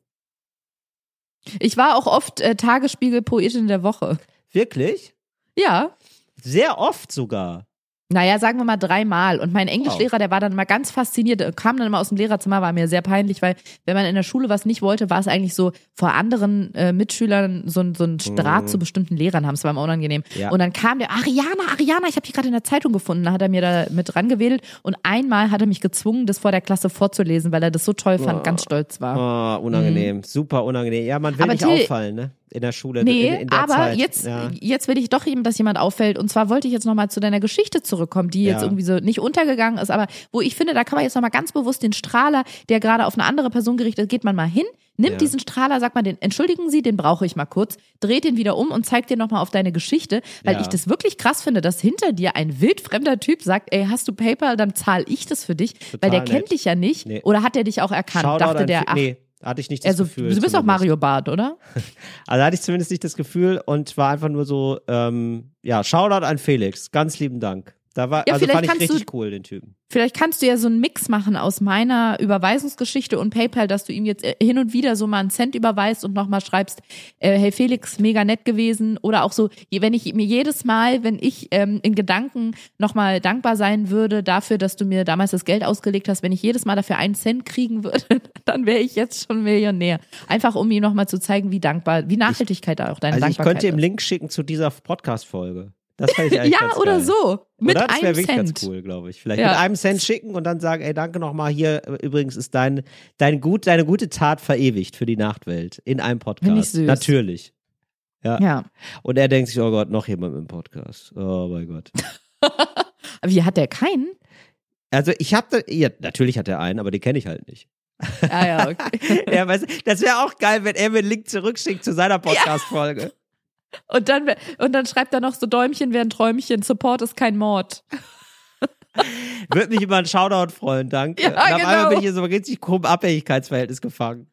Ich war auch oft äh, Tagesspiegel-Poetin der Woche. Wirklich? Ja. Sehr oft sogar. Naja, sagen wir mal dreimal. Und mein Englischlehrer, der war dann immer ganz fasziniert, der kam dann immer aus dem Lehrerzimmer, war mir sehr peinlich, weil wenn man in der Schule was nicht wollte, war es eigentlich so vor anderen äh, Mitschülern so, ein- so ein Draht zu bestimmten Lehrern haben. Es war immer unangenehm. Mhm. Ja. Und dann kam der, Ariana, Ariana, ich habe dich gerade in der Zeitung gefunden. Da hat er mir da mit dran gewedelt. Und einmal hat er mich gezwungen, das vor der Klasse vorzulesen, weil er das so toll fand, ganz stolz war. Oh, unangenehm. Super unangenehm. Ja, man will Aber nicht Till- auffallen, ne? In der Schule. Nee, in, in der aber Zeit. jetzt, Ja. jetzt will ich doch eben, dass jemand auffällt. Und zwar wollte ich jetzt nochmal zu deiner Geschichte zurückkommen, die jetzt Ja. irgendwie so nicht untergegangen ist, aber wo ich finde, da kann man jetzt nochmal ganz bewusst den Strahler, der gerade auf eine andere Person gerichtet ist, geht man mal hin, nimmt Ja. diesen Strahler, sagt man den, entschuldigen Sie, den brauche ich mal kurz, dreht den wieder um und zeigt dir nochmal auf deine Geschichte, weil ich das wirklich krass finde, dass hinter dir ein wildfremder Typ sagt, ey, hast du PayPal, dann zahle ich das für dich, weil der nett. kennt dich ja nicht. Nee. Oder hat er dich auch erkannt? Shoutout Dachte der, ach, nee, hatte ich nicht das also, Gefühl. du bist auch zumindest. Mario Barth, oder? Also hatte ich zumindest nicht das Gefühl und war einfach nur so, ähm, ja, Shoutout an Felix. Ganz lieben Dank. Da war, Ja, also vielleicht fand ich kannst du- richtig cool, den Typen. Vielleicht kannst du ja so einen Mix machen aus meiner Überweisungsgeschichte und PayPal, dass du ihm jetzt äh, hin und wieder so mal einen Cent überweist und nochmal schreibst, äh, hey Felix, mega nett gewesen. Oder auch so, wenn ich mir jedes Mal, wenn ich ähm, in Gedanken nochmal dankbar sein würde dafür, dass du mir damals das Geld ausgelegt hast, wenn ich jedes Mal dafür einen Cent kriegen würde, dann wäre ich jetzt schon Millionär. Einfach um ihm nochmal zu zeigen, wie dankbar, wie Nachhaltigkeit da auch deine Also ich Dankbarkeit könnte ihm ist. Link schicken zu dieser Podcast-Folge. Das fände ich eigentlich Ja, ganz oder geil. so. Mit oder? Das wäre einem wirklich Cent. ganz cool, glaube ich. Vielleicht Ja. mit einem Cent schicken und dann sagen, ey, danke nochmal hier. äh, Übrigens ist dein, dein gut, deine gute Tat verewigt für die Nachtwelt in einem Finde ich Podcast. süß. Natürlich. Ja. Und er denkt sich, oh Gott, noch jemand im Podcast. Oh mein Gott. Wie hat der keinen? Also ich hatte, ja, natürlich hat er einen, aber den kenne ich halt nicht. Ah ja, okay. ja, weißt, das wäre auch geil, wenn er mir einen Link zurückschickt zu seiner Podcast-Folge. Und dann, und dann schreibt er noch so Däumchen wären Träumchen, Support ist kein Mord. Würde mich über einen Shoutout freuen, danke. Ja, und auf einmal genau. bin ich in so einem richtig krummen Abhängigkeitsverhältnis gefangen.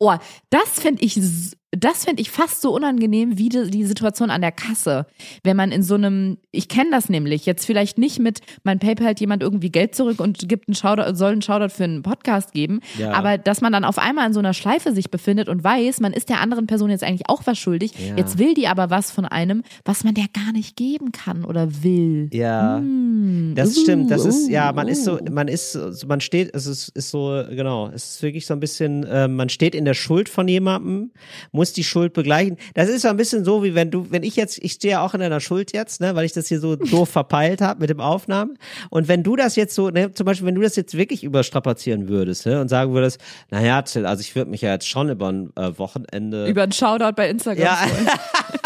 Oh, das fände ich, s- das fänd ich fast so unangenehm wie die, die Situation an der Kasse. Wenn man in so einem, ich kenne das nämlich, jetzt vielleicht nicht mit, mein PayPal halt jemand irgendwie Geld zurück und gibt einen Shoutout, soll einen Shoutout für einen Podcast geben, Ja. aber dass man dann auf einmal in so einer Schleife sich befindet und weiß, man ist der anderen Person jetzt eigentlich auch was schuldig. Ja. Jetzt will die aber was von einem, was man der gar nicht geben kann oder will. Ja. Hm. Das Uh, stimmt, das ist, uh, ja, man ist so, uh. man ist, so- man steht, es ist, ist so, genau, es ist wirklich so ein bisschen, äh, man steht in der Schuld von jemandem, muss die Schuld begleichen. Das ist so ein bisschen so, wie wenn du, wenn ich jetzt, ich stehe ja auch in deiner Schuld jetzt, ne, weil ich das hier so doof verpeilt habe mit dem Aufnahmen. Und wenn du das jetzt so, ne, zum Beispiel, wenn du das jetzt wirklich überstrapazieren würdest, ne, und sagen würdest, naja, Till, also ich würde mich ja jetzt schon über ein äh, Wochenende. Über einen Shoutout bei Instagram. ja,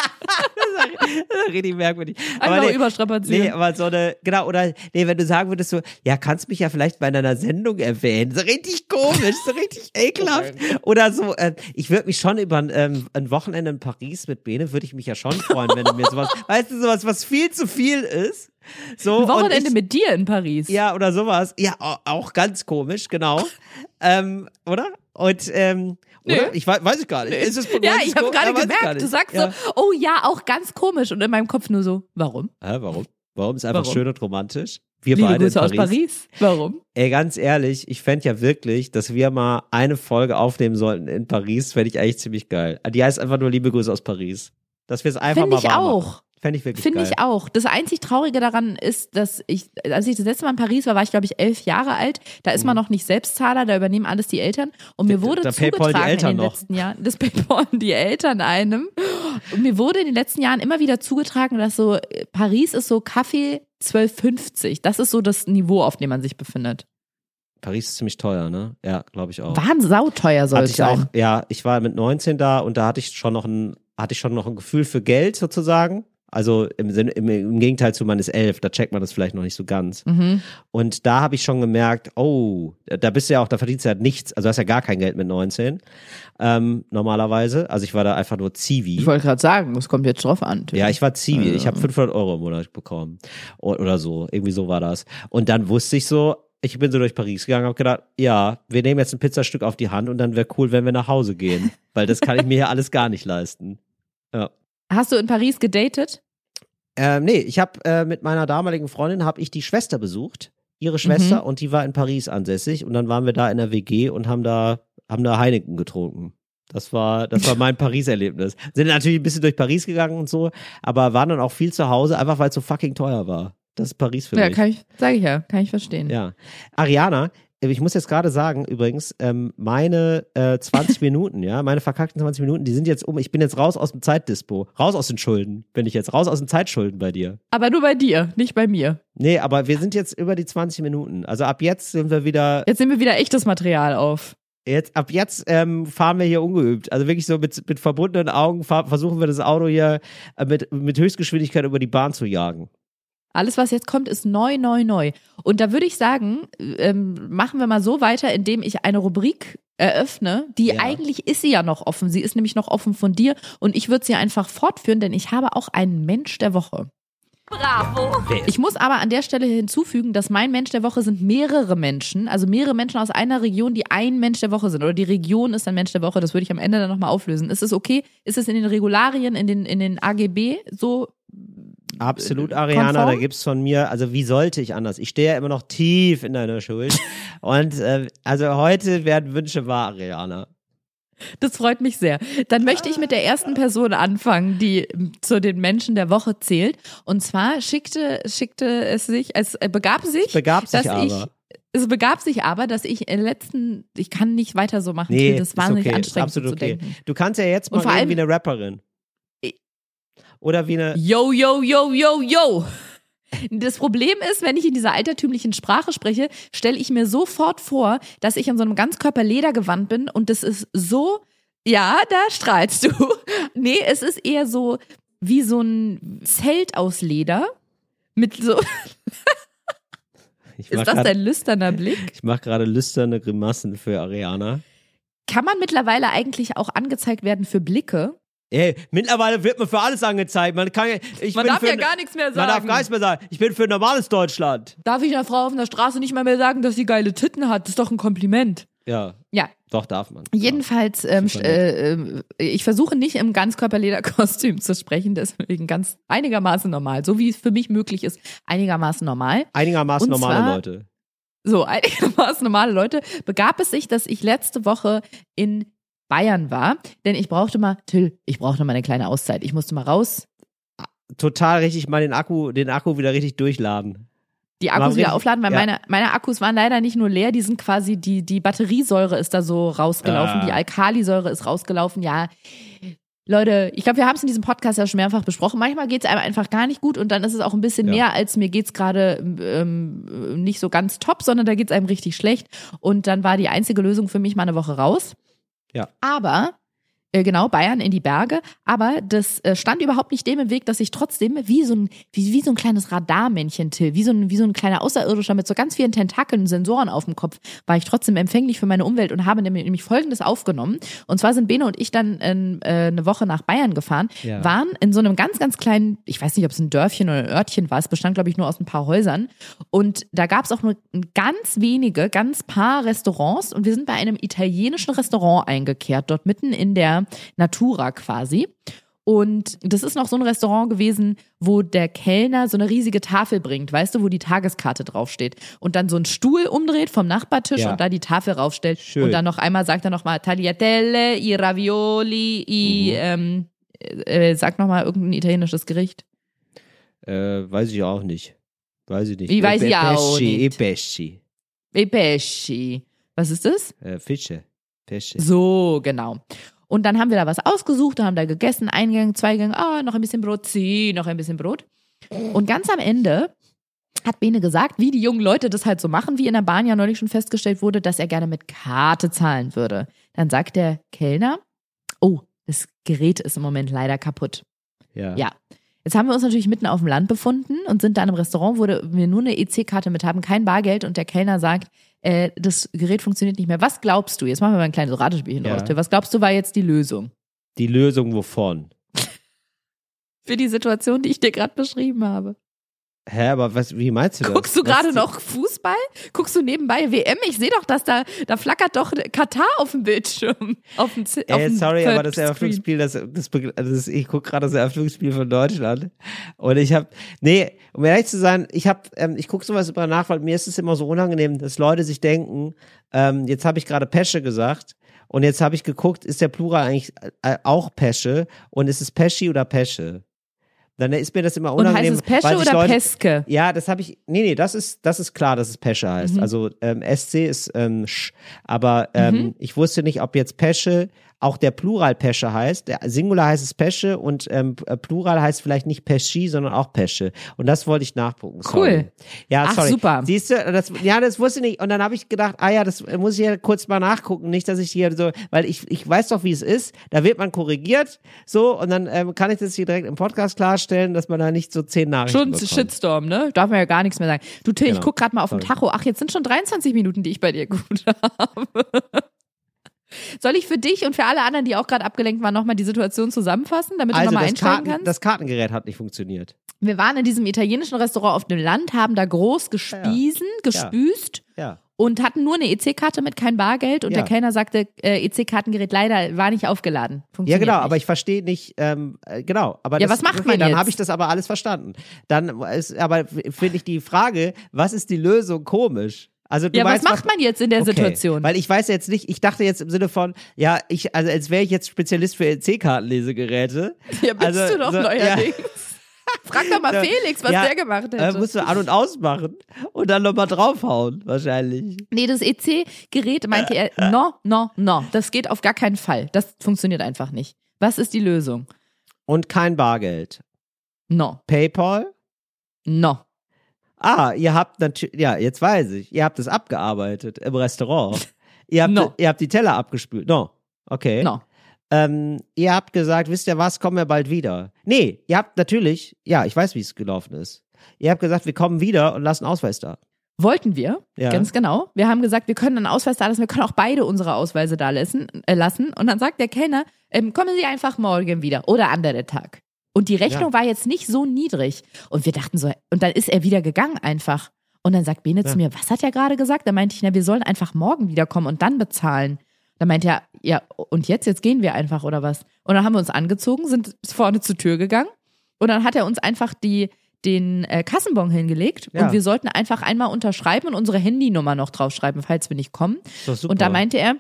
richtig merkwürdig. Einfach nee, überstrapazieren. Nee, aber so eine, genau, oder nee, wenn du sagen würdest so, ja, kannst mich ja vielleicht bei deiner Sendung erwähnen. So richtig komisch, so richtig ekelhaft. Oder so, äh, ich würde mich schon über ein, ähm, ein Wochenende in Paris mit Bene, würde ich mich ja schon freuen, wenn du mir sowas, weißt du, sowas, was viel zu viel ist. So, Ein Wochenende ich, mit dir in Paris. ja, oder sowas. Ja, au- auch ganz komisch, genau. ähm, oder? Und, ähm, oder? Nee. Ich weiß, weiß ich gar nicht. Ist es Ja, ich habe gerade Ja, gemerkt, du sagst ja. so, oh ja, auch ganz komisch. Und in meinem Kopf nur so, warum? Hä, warum? Warum? Ist einfach Warum? schön und romantisch. Wir Liebe beide Grüße in aus Paris. Warum? Ey, ganz ehrlich, ich fände ja wirklich, dass wir mal eine Folge aufnehmen sollten in Paris, fände ich eigentlich ziemlich geil. Die heißt einfach nur Liebe Grüße aus Paris. Dass wir es einfach Finde mal ich machen. auch. Fände ich wirklich Finde geil. ich auch. Das einzig Traurige daran ist, dass ich, als ich das letzte Mal in Paris war, war ich glaube ich elf Jahre alt. Da ist man noch nicht Selbstzahler, da übernehmen alles die Eltern. Und mir Mhm. Da- wurde da die zugetragen Eltern in den noch. letzten Jahren, das Paypal die Eltern einem. Und mir wurde in den letzten Jahren immer wieder zugetragen, dass so äh, Paris ist so Kaffee 12,50. Das ist so das Niveau, auf dem man sich befindet. Paris ist ziemlich teuer, ne? Ja, glaube ich auch. Wahnsinn, sauteuer soll ich sein. auch, ja, ich war mit 19 da und da hatte ich schon noch ein, hatte ich schon noch ein Gefühl für Geld sozusagen. Also im Sinne, im, im Gegenteil zu man ist elf, da checkt man das vielleicht noch nicht so ganz. Mhm. Und da habe ich schon gemerkt, oh, da bist du ja auch, da verdienst du ja nichts, also hast ja gar kein Geld mit 19, ähm, normalerweise. Also ich war da einfach nur Zivi. Ich wollte gerade sagen, es kommt jetzt drauf an. Ja, ich war Zivi. Also. Ich habe 500 Euro im Monat bekommen. Oder so. Irgendwie so war das. Und dann wusste ich so, ich bin so durch Paris gegangen, habe gedacht, ja, wir nehmen jetzt ein Pizzastück auf die Hand und dann wäre cool, wenn wir nach Hause gehen. Weil das kann ich mir hier alles gar nicht leisten. Ja. Hast du in Paris gedatet? Ähm, nee, ich habe äh, mit meiner damaligen Freundin habe ich die Schwester besucht, ihre Schwester, Mhm. und die war in Paris ansässig und dann waren wir da in der WG und haben da haben da Heineken getrunken. Das war das war mein Paris-Erlebnis. Sind natürlich ein bisschen durch Paris gegangen und so, aber waren dann auch viel zu Hause, einfach weil es so fucking teuer war. Das ist Paris für Ja, mich. kann ich, sage ich ja, kann ich verstehen. Ja. Ariana, ich muss jetzt gerade sagen, übrigens, ähm, meine äh, 20 Minuten, ja, meine verkackten 20 Minuten, die sind jetzt um. Ich bin jetzt raus aus dem Zeitdispo. Raus aus den Schulden bin ich jetzt. Raus aus den Zeitschulden bei dir. Aber nur bei dir, nicht bei mir. Nee, aber wir sind jetzt über die 20 Minuten. Also ab jetzt sind wir wieder, Jetzt nehmen wir wieder echtes Material auf. jetzt, ab jetzt ähm, fahren wir hier ungeübt. Also wirklich so mit, mit verbundenen Augen fahr, versuchen wir das Auto hier äh, mit, mit Höchstgeschwindigkeit über die Bahn zu jagen. Alles, was jetzt kommt, ist neu, neu, neu. Und da würde ich sagen, ähm, machen wir mal so weiter, indem ich eine Rubrik eröffne, die Ja. eigentlich ist sie ja noch offen. Sie ist nämlich noch offen von dir und ich würde sie einfach fortführen, denn ich habe auch einen Mensch der Woche. Wer Ich muss aber an der Stelle hinzufügen, dass mein Mensch der Woche sind mehrere Menschen, also mehrere Menschen aus einer Region, die ein Mensch der Woche sind. Oder die Region ist ein Mensch der Woche. Das würde ich am Ende dann nochmal auflösen. Ist es okay? Ist es in den Regularien, in den, in den AGB so Absolut, äh, Ariana, konform? da gibt's von mir, also wie sollte ich anders? Ich stehe ja immer noch tief in deiner Schuld. Und äh, also heute werden Wünsche wahr, Ariana. Das freut mich sehr. Dann möchte ich mit der ersten Person anfangen, die ähm, zu den Menschen der Woche zählt. Und zwar schickte, schickte es sich, es äh, begab sich, Begab sich dass aber. ich es begab sich aber, dass ich letzten, ich kann nicht weiter so machen. Nee, das ist wahnsinnig okay, ist anstrengend absolut so zu okay. denken. Du kannst ja jetzt mal vor reden allem- wie eine Rapperin. Oder wie eine. Yo, yo, yo, yo, yo. Das Problem ist, wenn ich in dieser altertümlichen Sprache spreche, stelle ich mir sofort vor, dass ich in so einem Ganzkörper-Ledergewand bin und das ist so, ja, da strahlst du. Nee, es ist eher so wie so ein Zelt aus Leder mit so, ist das grad- dein lüsterner Blick? Ich mache gerade lüsterne Grimassen für Ariana. Kann man mittlerweile eigentlich auch angezeigt werden für Blicke? Ey, mittlerweile wird man für alles angezeigt. Man kann ja, ich Man bin darf für, ja gar nichts mehr Man darf sagen. gar nichts mehr sagen. Ich bin für normales Deutschland. Darf ich einer Frau auf der Straße nicht mal mehr sagen, dass sie geile Titten hat? Das ist doch ein Kompliment. Ja, Ja, doch darf man. Jedenfalls, ähm, äh, äh, ich versuche nicht im Ganzkörperlederkostüm zu sprechen, deswegen ganz einigermaßen normal, so wie es für mich möglich ist, einigermaßen normal. Einigermaßen Und normale zwar- Leute. So, einigermaßen normale Leute, begab es sich, dass ich letzte Woche in Bayern war, denn ich brauchte mal, Till, ich brauchte mal eine kleine Auszeit. Ich musste mal raus, Total richtig mal den Akku, den Akku wieder richtig durchladen. die Akkus wieder richtig- aufladen, weil ja. meine, meine Akkus waren leider nicht nur leer, die sind quasi, die, die Batteriesäure ist da so rausgelaufen, Ah. die Alkalisäure ist rausgelaufen, ja. Leute, ich glaube, wir haben es in diesem Podcast ja schon mehrfach besprochen. Manchmal geht es einem einfach gar nicht gut und dann ist es auch ein bisschen Ja. mehr, als mir geht's gerade ähm, nicht so ganz top, sondern da geht's einem richtig schlecht. Und dann war die einzige Lösung für mich mal eine Woche raus. Ja. Aber genau, Bayern in die Berge. Aber das äh, stand überhaupt nicht dem im Weg, dass ich trotzdem wie so ein, wie, wie so ein kleines Radarmännchen, Till, wie so ein, wie so ein kleiner Außerirdischer mit so ganz vielen Tentakeln, Sensoren auf dem Kopf, war ich trotzdem empfänglich für meine Umwelt und habe nämlich nämlich Folgendes aufgenommen. Und zwar sind Bene und ich dann in, äh, eine Woche nach Bayern gefahren, Ja. waren in so einem ganz, ganz kleinen, ich weiß nicht, ob es ein Dörfchen oder ein Örtchen war, es bestand, glaube ich, nur aus ein paar Häusern. Und da gab es auch nur ganz wenige, ganz paar Restaurants und wir sind bei einem italienischen Restaurant eingekehrt, dort mitten in der Natura quasi. Und das ist noch so ein Restaurant gewesen, wo der Kellner so eine riesige Tafel bringt, weißt du, wo die Tageskarte draufsteht. Und dann so einen Stuhl umdreht vom Nachbartisch Ja. und da die Tafel raufstellt. Schön. Und dann noch einmal sagt er nochmal Tagliatelle, i Ravioli, i, ähm, äh, sag nochmal irgendein italienisches Gericht. Äh, weiß ich auch nicht. Weiß ich nicht. Ich weiß E- ja auch nicht. e Pesci. E pesci. Was ist das? Äh, Fische. Pesci. So, genau. Und dann haben wir da was ausgesucht, haben da gegessen, ein Gang, zwei Gang, ah, noch ein bisschen Brot, zieh, noch ein bisschen Brot. Und ganz am Ende hat Bene gesagt, wie die jungen Leute das halt so machen, wie in der Bahn ja neulich schon festgestellt wurde, dass er gerne mit Karte zahlen würde. Dann sagt der Kellner, oh, das Gerät ist im Moment leider kaputt. Ja. Ja. Jetzt haben wir uns natürlich mitten auf dem Land befunden und sind da in einem Restaurant, wo wir nur eine EC-Karte mit haben, kein Bargeld und der Kellner sagt, äh, das Gerät funktioniert nicht mehr. Was glaubst du? Jetzt machen wir mal ein kleines Ratespielchen Ja. Was glaubst du war jetzt die Lösung Die Lösung wovon? für die Situation, die ich dir gerade beschrieben habe? Hä, aber was, wie meinst du das? Guckst du gerade noch Fußball? Guckst du nebenbei WM? Ich sehe doch, dass da da flackert doch Katar auf dem Bildschirm. Auf dem, Z- auf Ey, dem sorry, aber das. Eröffnungsspiel, das, das, also das ich gucke gerade das Eröffnungsspiel von Deutschland und ich habe, nee, um ehrlich zu sein, ich habe, ähm, ich gucke sowas immer nach, weil mir ist es immer so unangenehm, dass Leute sich denken, ähm, jetzt habe ich gerade Pesche gesagt und jetzt habe ich geguckt, ist der Plural eigentlich äh, auch Pesche und ist es Pesci oder Pesche? Dann ist mir das immer Und heißt unangenehm. es Pesche oder Leute, Peske? Ja, das habe ich. Nee, nee, das ist, das ist klar, dass es Pesche heißt. Mhm. Also ähm, SC ist ähm, Sch. Aber ähm, Mhm. ich wusste nicht, ob jetzt Pesche auch der Plural Pesche heißt. Der Singular heißt es Pesche und ähm, äh, Plural heißt vielleicht nicht Pesci, sondern auch Pesche. Und das wollte ich nachgucken. Cool. Ja, Ach, sorry. super. Siehst du, das, ja, das wusste ich nicht. Und dann habe ich gedacht, ah ja, das muss ich ja kurz mal nachgucken. Nicht, dass ich hier so, weil ich, ich weiß doch, wie es ist. Da wird man korrigiert, so, und dann ähm, kann ich das hier direkt im Podcast klarstellen, dass man da nicht so zehn Nachrichten Schon bekommt. Shitstorm, ne? Darf man ja gar nichts mehr sagen. Du Till, ich Genau. guck gerade mal auf dem. Tacho. Ach, jetzt sind schon 23 Minuten, die ich bei dir gut habe. Soll ich für dich und für alle anderen, die auch gerade abgelenkt waren, nochmal die Situation zusammenfassen, damit du Also nochmal das, einsteigen Karten, kannst? das Kartengerät hat nicht funktioniert. Wir waren in diesem italienischen Restaurant auf dem Land, haben da groß gespiesen, gespüßt Ja. und hatten nur eine EC-Karte mit kein Bargeld und Ja. der Kellner sagte, äh, EC-Kartengerät leider war nicht aufgeladen. Ja, genau, nicht. aber ich verstehe nicht, ähm, äh, genau. Aber Ja, das, was macht okay, man Dann jetzt? habe ich das aber alles verstanden. Dann ist aber, finde ich die Frage, was ist die Lösung komisch? Also du ja, was weißt, macht man jetzt in der Okay, Situation? Weil ich weiß jetzt nicht, ich dachte jetzt im Sinne von, ja, ich, also als wäre ich jetzt Spezialist für EC-Kartenlesegeräte. ja, bist also, du doch so, neuerdings. Frag doch mal Felix, was ja, der gemacht Äh, hätte. musst du an- und ausmachen und dann nochmal draufhauen, wahrscheinlich. nee, das EC-Gerät meinte er, no, no, no, das geht auf gar keinen Fall. Das funktioniert einfach nicht. Was ist die Lösung? Und kein Bargeld. No, PayPal? no. Ah, ihr habt natürlich, ja, jetzt weiß ich, ihr habt es abgearbeitet im Restaurant. Ihr habt, No. ihr habt die Teller abgespült. No. Okay. No. Ähm, ihr habt gesagt, wisst ihr was, kommen wir bald wieder. Nee, ihr habt natürlich, ja, ich weiß, wie es gelaufen ist. Ihr habt gesagt, wir kommen wieder und lassen Ausweis da. Wollten wir, Ja. ganz genau. Wir haben gesagt, wir können einen Ausweis da lassen, wir können auch beide unsere Ausweise da lassen. Äh, lassen. Und dann sagt der Kellner, ähm, kommen Sie einfach morgen wieder oder andere Tag. Und die Rechnung war jetzt nicht so niedrig. Und wir dachten so, und dann ist er wieder gegangen einfach. Und dann sagt Bene Ja. zu mir, was hat er gerade gesagt? Da meinte ich, na, wir sollen einfach morgen wiederkommen und dann bezahlen. Da meinte er, ja, und jetzt, jetzt gehen wir einfach oder was? Und dann haben wir uns angezogen, sind vorne zur Tür gegangen und dann hat er uns einfach die, den äh, Kassenbon hingelegt Ja. und wir sollten einfach einmal unterschreiben und unsere Handynummer noch draufschreiben, falls wir nicht kommen. Und da meinte er,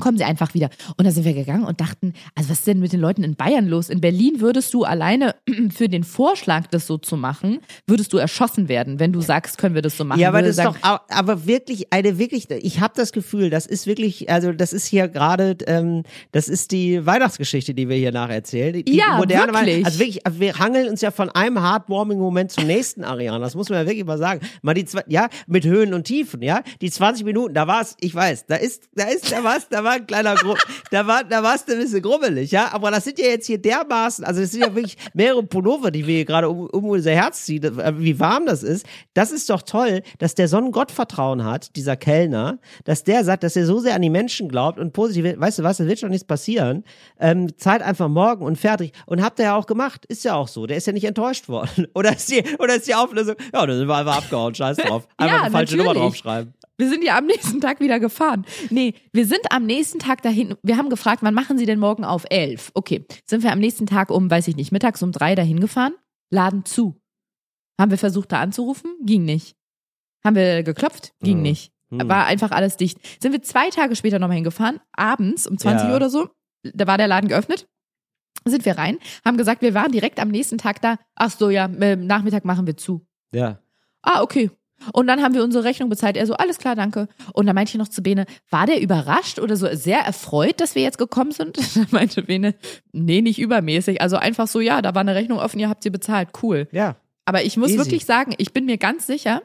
kommen Sie einfach wieder. Und da sind wir gegangen und dachten, also was ist denn mit den Leuten in Bayern los? In Berlin würdest du alleine für den Vorschlag, das so zu machen, würdest du erschossen werden, wenn du sagst, können wir das so machen. Ja, aber Würde das ist sagen, doch, au- aber wirklich eine wirklich, ich habe das Gefühl, das ist wirklich, also das ist hier gerade, ähm, das ist die Weihnachtsgeschichte, die wir hier nacherzählen. Die Ja, moderne wirklich. Also wirklich, wir hangeln uns ja von einem heartwarming Moment zum nächsten, Ariane. Das muss man ja wirklich mal sagen. Mal die zwei, ja, mit Höhen und Tiefen, ja. Die 20 Minuten, da war es, ich weiß, da ist, da ist, da war's, da war ein kleiner Gru da war, da war es ein bisschen grummelig, ja. Aber das sind ja jetzt hier dermaßen, also es sind ja wirklich mehrere Pullover, die wir hier gerade um, um unser Herz ziehen, äh, wie warm das ist. Das ist doch toll, dass der so ein Gottvertrauen hat, dieser Kellner, dass der sagt, dass er so sehr an die Menschen glaubt und positiv, weißt du was, da wird schon nichts passieren. Ähm, Zeit einfach morgen und fertig. Und habt ihr ja auch gemacht. Ist ja auch so. Der ist ja nicht enttäuscht worden. Oder ist die, oder ist die Auflösung, ja, da sind wir einfach abgehauen, scheiß drauf. Einfach Ja, eine falsche Nummer natürlich. draufschreiben. Wir sind ja am nächsten Tag wieder gefahren. Nee, wir sind am nächsten Tag dahin. Wir haben gefragt, wann machen Sie denn morgen auf elf? Okay, sind wir am nächsten Tag um, weiß ich nicht, mittags um drei dahin gefahren? Laden zu. Haben wir versucht, da anzurufen? Ging nicht. Haben wir geklopft? Ging Hm. nicht. Hm. War einfach alles dicht. Sind wir zwei Tage später nochmal hingefahren, abends um 20 Ja. Uhr oder so. Da war der Laden geöffnet. Sind wir rein, haben gesagt, wir waren direkt am nächsten Tag da. Ach so, ja, äh, Nachmittag machen wir zu. Ja. Ah, okay. Und dann haben wir unsere Rechnung bezahlt. Er so, alles klar, danke. Und dann meinte ich noch zu Bene, war der überrascht oder so sehr erfreut, dass wir jetzt gekommen sind? Dann meinte Bene, nee, nicht übermäßig. Also einfach so, ja, da war eine Rechnung offen, ihr habt sie bezahlt. Cool. Ja. Aber ich muss Easy. wirklich sagen, ich bin mir ganz sicher,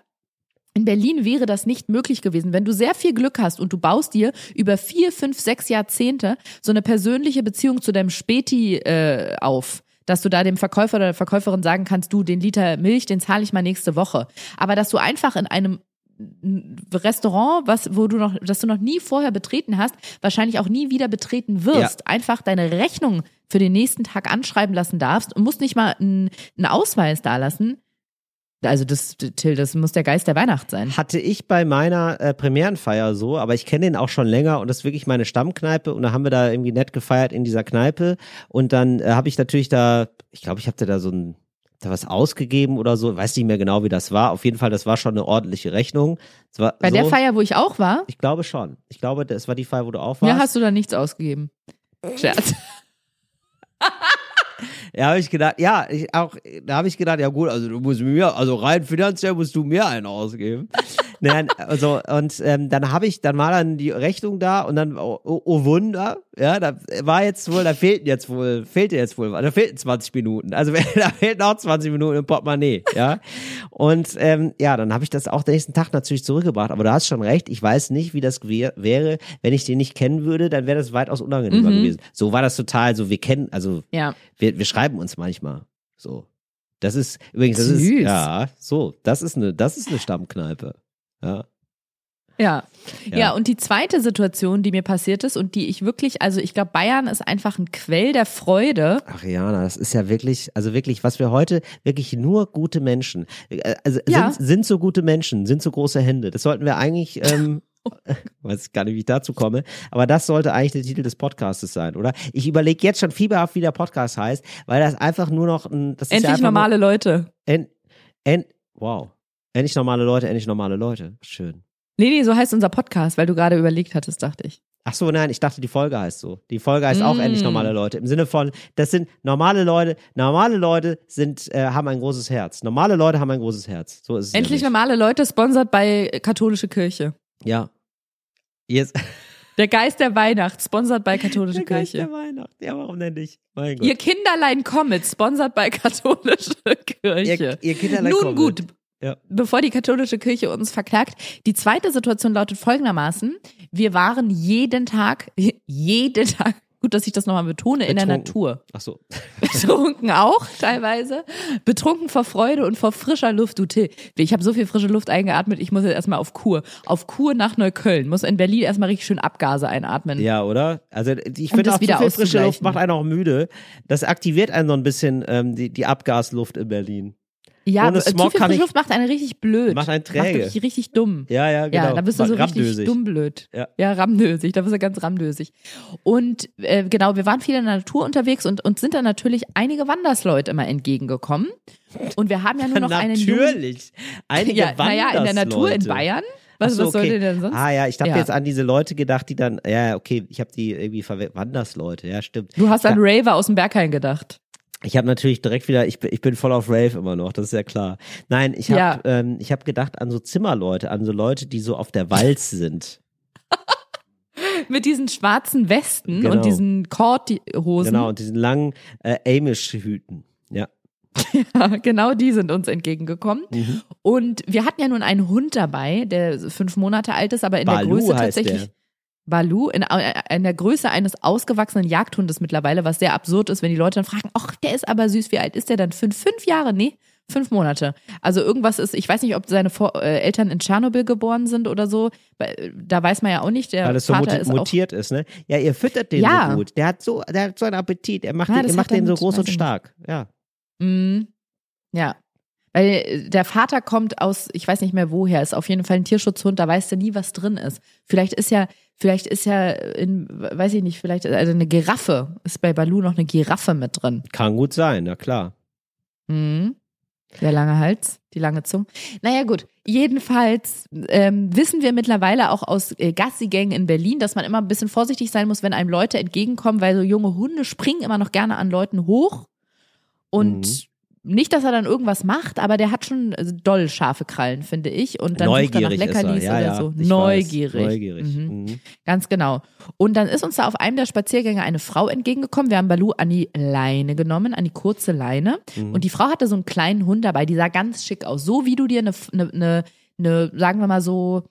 in Berlin wäre das nicht möglich gewesen. Wenn du sehr viel Glück hast und du baust dir über vier, fünf, sechs Jahrzehnte so eine persönliche Beziehung zu deinem Späti äh, auf, dass du da dem Verkäufer oder der Verkäuferin sagen kannst, du, den Liter Milch, den zahle ich mal nächste Woche. Aber dass du einfach in einem Restaurant, was, wo du noch, das du noch nie vorher betreten hast, wahrscheinlich auch nie wieder betreten wirst, einfach deine Rechnung für den nächsten Tag anschreiben lassen darfst und musst nicht mal einen, einen Ausweis da lassen. Also das, Till, das muss der Geist der Weihnacht sein. Hatte ich bei meiner äh, Premierenfeier so, aber ich kenne den auch schon länger und das ist wirklich meine Stammkneipe und da haben wir da irgendwie nett gefeiert in dieser Kneipe und dann äh, habe ich natürlich da, ich glaube, ich habe da so ein da was ausgegeben oder so, weiß nicht mehr genau, wie das war. Auf jeden Fall, das war schon eine ordentliche Rechnung. Bei so, der Feier, wo ich auch war, Ich glaube schon. Ich glaube, das war die Feier, wo du auch warst. ja, hast du da nichts ausgegeben. Scherz. Ja, habe ich gedacht, ja, ich auch, da habe ich gedacht, ja gut, also du musst mir, also rein finanziell musst du mir einen ausgeben. Nein, also und ähm, dann habe ich, dann war dann die Rechnung da und dann, oh, oh, oh Wunder, ja, da war jetzt wohl, da fehlten jetzt wohl, fehlte jetzt wohl, da fehlten 20 Minuten. Also da fehlten auch 20 Minuten im Portemonnaie, ja. Und ähm, ja, dann habe ich das auch den nächsten Tag natürlich zurückgebracht. Aber du hast schon recht, ich weiß nicht, wie das wär, wäre, wenn ich den nicht kennen würde, dann wäre das weitaus unangenehmer Mhm. gewesen. So war das total, so wir kennen, also Ja. wir, wir schreiben uns manchmal so. Das ist übrigens, das ist Süß. ja so. Das ist eine, das ist eine Stammkneipe. Ja. Ja. ja. Ja. und die zweite Situation, die mir passiert ist und die ich wirklich, also ich glaube, Bayern ist einfach ein Quell der Freude. Ach Jana, das ist ja wirklich, also wirklich, was wir heute, wirklich nur gute Menschen, äh, also Ja. sind, sind so gute Menschen, sind so große Hände. Das sollten wir eigentlich, ähm, weiß gar nicht, wie ich dazu komme, aber das sollte eigentlich der Titel des Podcastes sein, oder? Ich überlege jetzt schon fieberhaft, wie der Podcast heißt, weil das einfach nur noch ein, das ist ja Endlich normale Leute. Nur, en, en, wow. Endlich normale Leute, endlich normale Leute. Schön. Nee, nee, so heißt unser Podcast, weil du gerade überlegt hattest, dachte ich. Ach so, nein, ich dachte, die Folge heißt so. Die Folge heißt auch Mm. endlich normale Leute. Im Sinne von, das sind normale Leute. Normale Leute sind, äh, haben ein großes Herz. Normale Leute haben ein großes Herz. So ist es. Endlich nämlich. normale Leute, sponsert bei katholische Kirche. Ja. Yes. Der Geist der Weihnacht, sponsert bei katholische Der Geist Kirche. der Weihnacht. Ja, warum denn nicht? Mein Gott. Ihr Kinderlein kommet, sponsert bei katholische Kirche. ihr, ihr Kinderlein Nun kommt gut. Ja. bevor die katholische Kirche uns verklagt. Die zweite Situation lautet folgendermaßen. Wir waren jeden Tag, jeden Tag, gut, dass ich das nochmal betone, in der Betrunken. Natur. Ach so. Betrunken auch teilweise. Betrunken vor Freude und vor frischer Luft. Du Till, ich habe so viel frische Luft eingeatmet, ich muss jetzt erstmal auf Kur. Auf Kur nach Neukölln. Muss in Berlin erstmal richtig schön Abgase einatmen. Ja, oder? Also ich Um finde das auch zu wieder viel frische. Luft macht einen auch müde. Das aktiviert einen so ein bisschen ähm, die, die Abgasluft in Berlin. Ja, Ohne zu Smog viel kann ich- Luft macht einen richtig blöd. Macht einen Macht träge. wirklich richtig dumm. Ja, ja, genau. Ja, da bist du so Macht richtig dumm blöd. Ja. ja, ramdösig, da bist du ganz ramdösig. Und äh, genau, wir waren viel in der Natur unterwegs und uns sind dann natürlich einige Wandersleute immer entgegengekommen. Und wir haben ja nur noch einen jungen, Natürlich. Einige ja, naja, in der Natur in Wandersleute. Bayern. Was, so, was sollte okay. denn sonst? Ah ja, ich habe Ja. jetzt an diese Leute gedacht, die dann, ja, okay, ich habe die irgendwie verwendet, Wandersleute, ja, stimmt. Du hast ich, an Raver aus dem Berghain gedacht. Ich habe natürlich direkt wieder, ich, bin- ich bin voll auf Rave immer noch, das ist ja klar. Nein, ich habe Ja. ähm, ich hab gedacht an so Zimmerleute, an so Leute, die so auf der Walz sind. Mit diesen schwarzen Westen Genau. und diesen Kordhosen. Genau, und diesen langen äh, Amish-Hüten. Ja. Ja, genau die sind uns entgegengekommen. Mhm. Und wir hatten ja nun einen Hund dabei, der fünf Monate alt ist, aber in der Balu Größe heißt tatsächlich. der. Balu, in, äh, in der Größe eines ausgewachsenen Jagdhundes mittlerweile, was sehr absurd ist, wenn die Leute dann fragen, ach, der ist aber süß, wie alt ist der dann? Fünf, fünf Jahre? Nee, fünf Monate. Also irgendwas ist, ich weiß nicht, ob seine Vor äh, Eltern in Tschernobyl geboren sind oder so, äh, da weiß man ja auch nicht, der Weil es so Vater auch mutiert ist, ne? Ja, ihr füttert den Ja. so gut. Der hat so, der hat so einen Appetit. Er macht Ja, den, das ihr macht den so groß und stark. Ja. Mm, ja. Weil äh, der Vater kommt aus, ich weiß nicht mehr woher, ist auf jeden Fall ein Tierschutzhund, da weißt du nie, was drin ist. Vielleicht ist ja, vielleicht ist ja in, weiß ich nicht, vielleicht, also eine Giraffe, ist bei Balu noch eine Giraffe mit drin. Kann gut sein, na klar. Mhm. Der lange Hals, die lange Zunge. Naja, gut. Jedenfalls ähm, wissen wir mittlerweile auch aus äh, Gassigängen in Berlin, dass man immer ein bisschen vorsichtig sein muss, wenn einem Leute entgegenkommen, weil so junge Hunde springen immer noch gerne an Leuten hoch. Und nicht, dass er dann irgendwas macht, aber der hat schon äh, doll scharfe Krallen, finde ich. Und dann sucht er nach Neugierig ist er. Leckerlis Ja, oder so. Neugierig. Neugierig. Mhm. Mhm. Ganz genau. Und dann ist uns da auf einem der Spaziergänge eine Frau entgegengekommen. Wir haben Balu an die Leine genommen, an die kurze Leine. Mhm. Und die Frau hatte so einen kleinen Hund dabei, die sah ganz schick aus. So wie du dir eine, eine, eine, eine sagen wir mal so,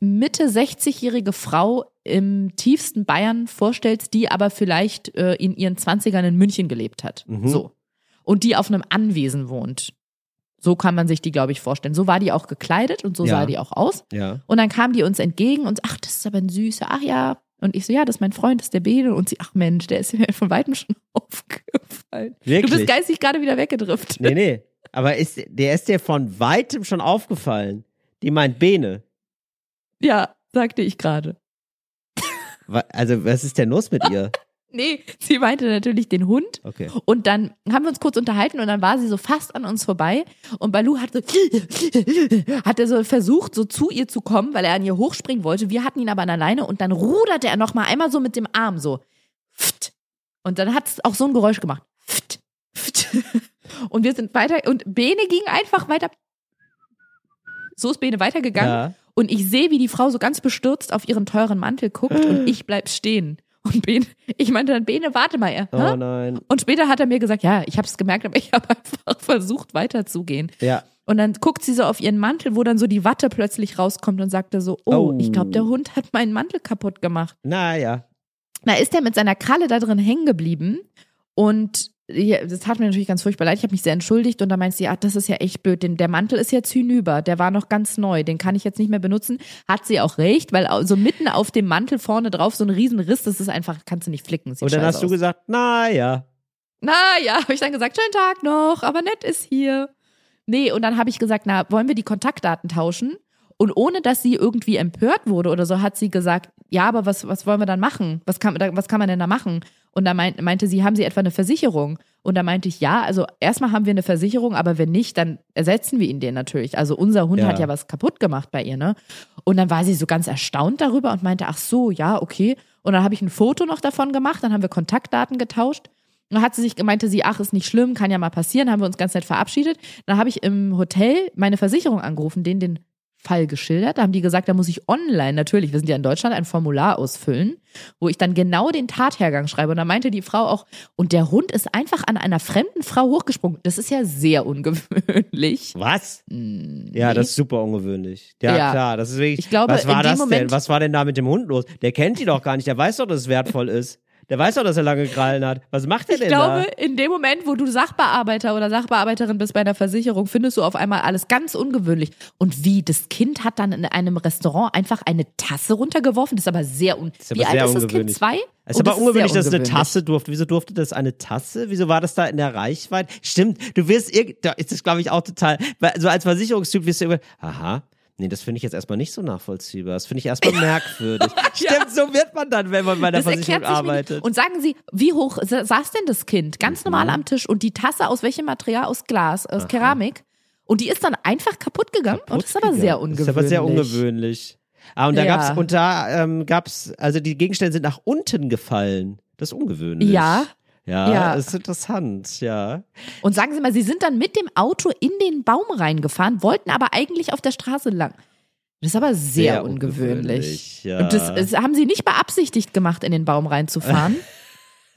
Mitte 60-jährige Frau im tiefsten Bayern vorstellst, die aber vielleicht äh, in ihren 20ern in München gelebt hat. Mhm. So. Und die auf einem Anwesen wohnt. So kann man sich die, glaube ich, vorstellen. So war die auch gekleidet und so Ja. sah die auch aus. Ja. Und dann kam die uns entgegen und ach, das ist aber ein süßer, ach ja. Und ich so, ja, das ist mein Freund, das ist der Bene. Und sie, ach Mensch, der ist mir von Weitem schon aufgefallen. Wirklich? Du bist geistig gerade wieder weggedriftet. Nee, nee. Aber ist, der ist dir von weitem schon aufgefallen. Die meint Bene. Ja, sagte ich gerade. Also, was ist denn los mit ihr? Nee, sie meinte natürlich den Hund. Okay. Und dann haben wir uns kurz unterhalten und dann war sie so fast an uns vorbei und Balu hat so, hat er so versucht, so zu ihr zu kommen, weil er an ihr hochspringen wollte. Wir hatten ihn aber an der Leine und dann ruderte er noch mal einmal so mit dem Arm so. Pft. Und dann hat es auch so ein Geräusch gemacht. Pft, pft. Und wir sind weiter und Bene ging einfach weiter. So ist Bene weitergegangen. Ja. Und ich sehe, wie die Frau so ganz bestürzt auf ihren teuren Mantel guckt und ich bleib stehen. Und Bene, ich meinte dann, Bene, warte mal. Er, Oh hä? nein. Und später hat er mir gesagt, ja, ich habe es gemerkt, aber ich habe einfach versucht weiterzugehen. Ja. Und dann guckt sie so auf ihren Mantel, wo dann so die Watte plötzlich rauskommt und sagte so, oh, Oh. ich glaube, der Hund hat meinen Mantel kaputt gemacht. Naja. Da ist er mit seiner Kralle da drin hängen geblieben und das tat mir natürlich ganz furchtbar leid. Ich habe mich sehr entschuldigt und da meinte sie, ach, das ist ja echt blöd. Den, der Mantel ist jetzt hinüber, der war noch ganz neu, den kann ich jetzt nicht mehr benutzen. Hat sie auch recht, weil so mitten auf dem Mantel vorne drauf so ein Riesenriss, das ist einfach, kannst du nicht flicken. Sieht Und dann hast du aus. gesagt, naja. Na ja, habe ich dann gesagt, schönen Tag noch, aber nett ist hier. Nee, und dann habe ich gesagt, na, wollen wir die Kontaktdaten tauschen? Und ohne dass sie irgendwie empört wurde oder so, hat sie gesagt, ja, aber was, was wollen wir dann machen? Was kann, was kann man denn da machen? Und da meint, meinte sie, haben Sie etwa eine Versicherung? Und da meinte ich, ja, also erstmal haben wir eine Versicherung, aber wenn nicht, dann ersetzen wir ihn den natürlich. Also unser Hund Ja. hat ja was kaputt gemacht bei ihr, ne? Und dann war sie so ganz erstaunt darüber und meinte, ach so, ja, okay. Und dann habe ich ein Foto noch davon gemacht, dann haben wir Kontaktdaten getauscht. Und dann hat sie sich meinte sie, ach, ist nicht schlimm, kann ja mal passieren, haben wir uns ganz nett verabschiedet. Dann habe ich im Hotel meine Versicherung angerufen, denen den Fall geschildert. Da haben die gesagt, da muss ich online, natürlich, wir sind ja in Deutschland, ein Formular ausfüllen, wo ich dann genau den Tathergang schreibe. Und da meinte die Frau auch, und der Hund ist einfach an einer fremden Frau hochgesprungen. Das ist ja sehr ungewöhnlich. Was? Hm, Ja, nee. das ist super ungewöhnlich. Ja, Ja. klar, das ist wirklich. Ich glaube, was war in dem das denn? Moment- Was war denn da mit dem Hund los? Der kennt die doch gar nicht. Der weiß doch, dass es wertvoll ist. Der weiß doch, dass er lange Krallen hat. Was macht der Ich denn glaube, in dem Moment, wo du Sachbearbeiter oder Sachbearbeiterin bist bei einer Versicherung, findest du auf einmal alles ganz ungewöhnlich. Und wie? Das Kind hat dann in einem Restaurant einfach eine Tasse runtergeworfen. Das ist aber sehr un ist aber Wie alt sehr ist das ungewöhnlich. Kind? Zwei? Es ist aber das ungewöhnlich, sehr dass es eine ungewöhnlich. Tasse durfte. Wieso durfte das eine Tasse? Wieso war das da in der Reichweite? Stimmt, du wirst irg- da ist das glaube ich auch total, so als Versicherungstyp wirst du immer, aha, nee, das finde ich jetzt erstmal nicht so nachvollziehbar. Das finde ich erstmal merkwürdig. Stimmt, so wird man dann, wenn man bei der Das Versicherung arbeitet. Und sagen Sie, wie hoch sa- saß denn das Kind? Ganz normal am Tisch. Und die Tasse aus welchem Material? Aus Glas, aus Keramik. Und die ist dann einfach kaputt gegangen. und das ist aber sehr ungewöhnlich. Das ist aber sehr ungewöhnlich. Ah, und da Ja. gab's, und da ähm, gab's, also die Gegenstände sind nach unten gefallen. Das ist ungewöhnlich. Ja. Ja, Ja. das ist interessant, ja. Und sagen Sie mal, Sie sind dann mit dem Auto in den Baum reingefahren, wollten aber eigentlich auf der Straße lang. Das ist aber sehr, Sehr ungewöhnlich. ungewöhnlich, ja. Und das, das haben Sie nicht beabsichtigt gemacht, in den Baum reinzufahren.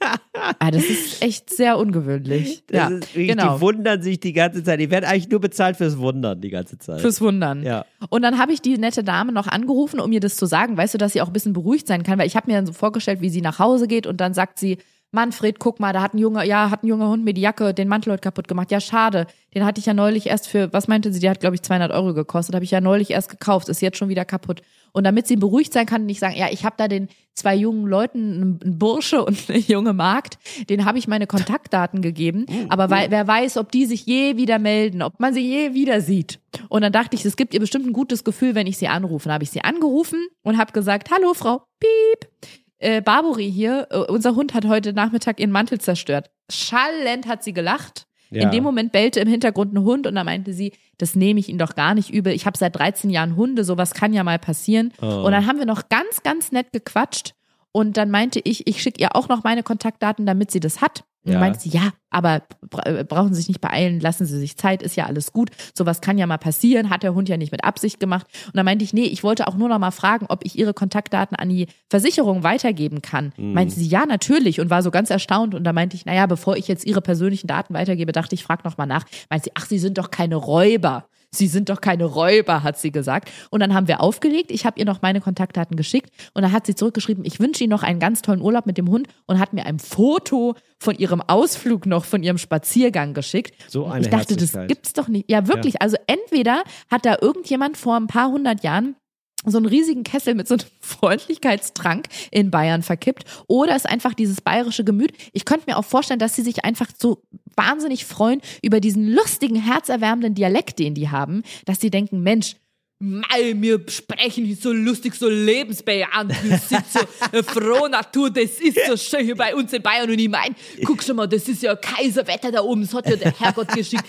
ah, das ist echt sehr ungewöhnlich. Das ja, ist genau. Die wundern sich die ganze Zeit. Die werden eigentlich nur bezahlt fürs Wundern die ganze Zeit. Fürs Wundern. Ja. Und dann habe ich die nette Dame noch angerufen, um ihr das zu sagen, weißt du, dass sie auch ein bisschen beruhigt sein kann, weil ich habe mir dann so vorgestellt, wie sie nach Hause geht und dann sagt sie, Manfred, guck mal, da hat ein junger, ja, hat ein junger Hund mir die Jacke, den Mantel heute kaputt gemacht. Ja, schade. Den hatte ich ja neulich erst für, was meinte sie, die hat, glaube ich, 200 Euro gekostet. Habe ich ja neulich erst gekauft, ist jetzt schon wieder kaputt. Und damit sie beruhigt sein kann, nicht sagen, ja, ich habe da den zwei jungen Leuten, einen Bursche und eine junge Magd, den habe ich meine Kontaktdaten gegeben. Aber weil, wer weiß, ob die sich je wieder melden, ob man sie je wieder sieht. Und dann dachte ich, es gibt ihr bestimmt ein gutes Gefühl, wenn ich sie anrufe. Dann habe ich sie angerufen und habe gesagt, hallo Frau, piep. Äh, Barbary hier, äh, unser Hund hat heute Nachmittag ihren Mantel zerstört. Schallend hat sie gelacht. Ja. In dem Moment bellte im Hintergrund ein Hund und da meinte sie, das nehme ich Ihnen doch gar nicht übel. Ich habe seit 13 Jahren Hunde, sowas kann ja mal passieren. Oh. Und dann haben wir noch ganz, ganz nett gequatscht. Und dann meinte ich, ich schicke ihr auch noch meine Kontaktdaten, damit sie das hat. Und Ja. dann meinte sie, ja, aber äh, brauchen Sie sich nicht beeilen, lassen Sie sich Zeit, ist ja alles gut. Sowas kann ja mal passieren, hat der Hund ja nicht mit Absicht gemacht. Und dann meinte ich, nee, ich wollte auch nur noch mal fragen, ob ich Ihre Kontaktdaten an die Versicherung weitergeben kann. Meinte sie, ja, natürlich und war so ganz erstaunt. Und da meinte ich, naja, bevor ich jetzt Ihre persönlichen Daten weitergebe, dachte ich, frag noch mal nach. Meinte sie, ach, Sie sind doch keine Räuber. Sie sind doch keine Räuber, hat sie gesagt. Und dann haben wir aufgelegt. Ich habe ihr noch meine Kontaktdaten geschickt und dann hat sie zurückgeschrieben, ich wünsche Ihnen noch einen ganz tollen Urlaub mit dem Hund und hat mir ein Foto von ihrem Ausflug noch, von ihrem Spaziergang geschickt. So Und eine Ich dachte, das gibt's doch nicht. Ja, wirklich. Also entweder hat da irgendjemand vor ein paar hundert Jahren so einen riesigen Kessel mit so einem Freundlichkeitstrank in Bayern verkippt oder ist einfach dieses bayerische Gemüt. Ich könnte mir auch vorstellen, dass sie sich einfach so wahnsinnig freuen über diesen lustigen, herzerwärmenden Dialekt, den die haben, dass sie denken, Mensch, Mei, wir sprechen so lustig, so lebensbejahend. Wir sind so eine frohe Natur. Das ist so schön hier bei uns in Bayern. Und ich mein, guck schon mal, das ist ja Kaiserwetter da oben. Das hat ja der Herrgott geschickt.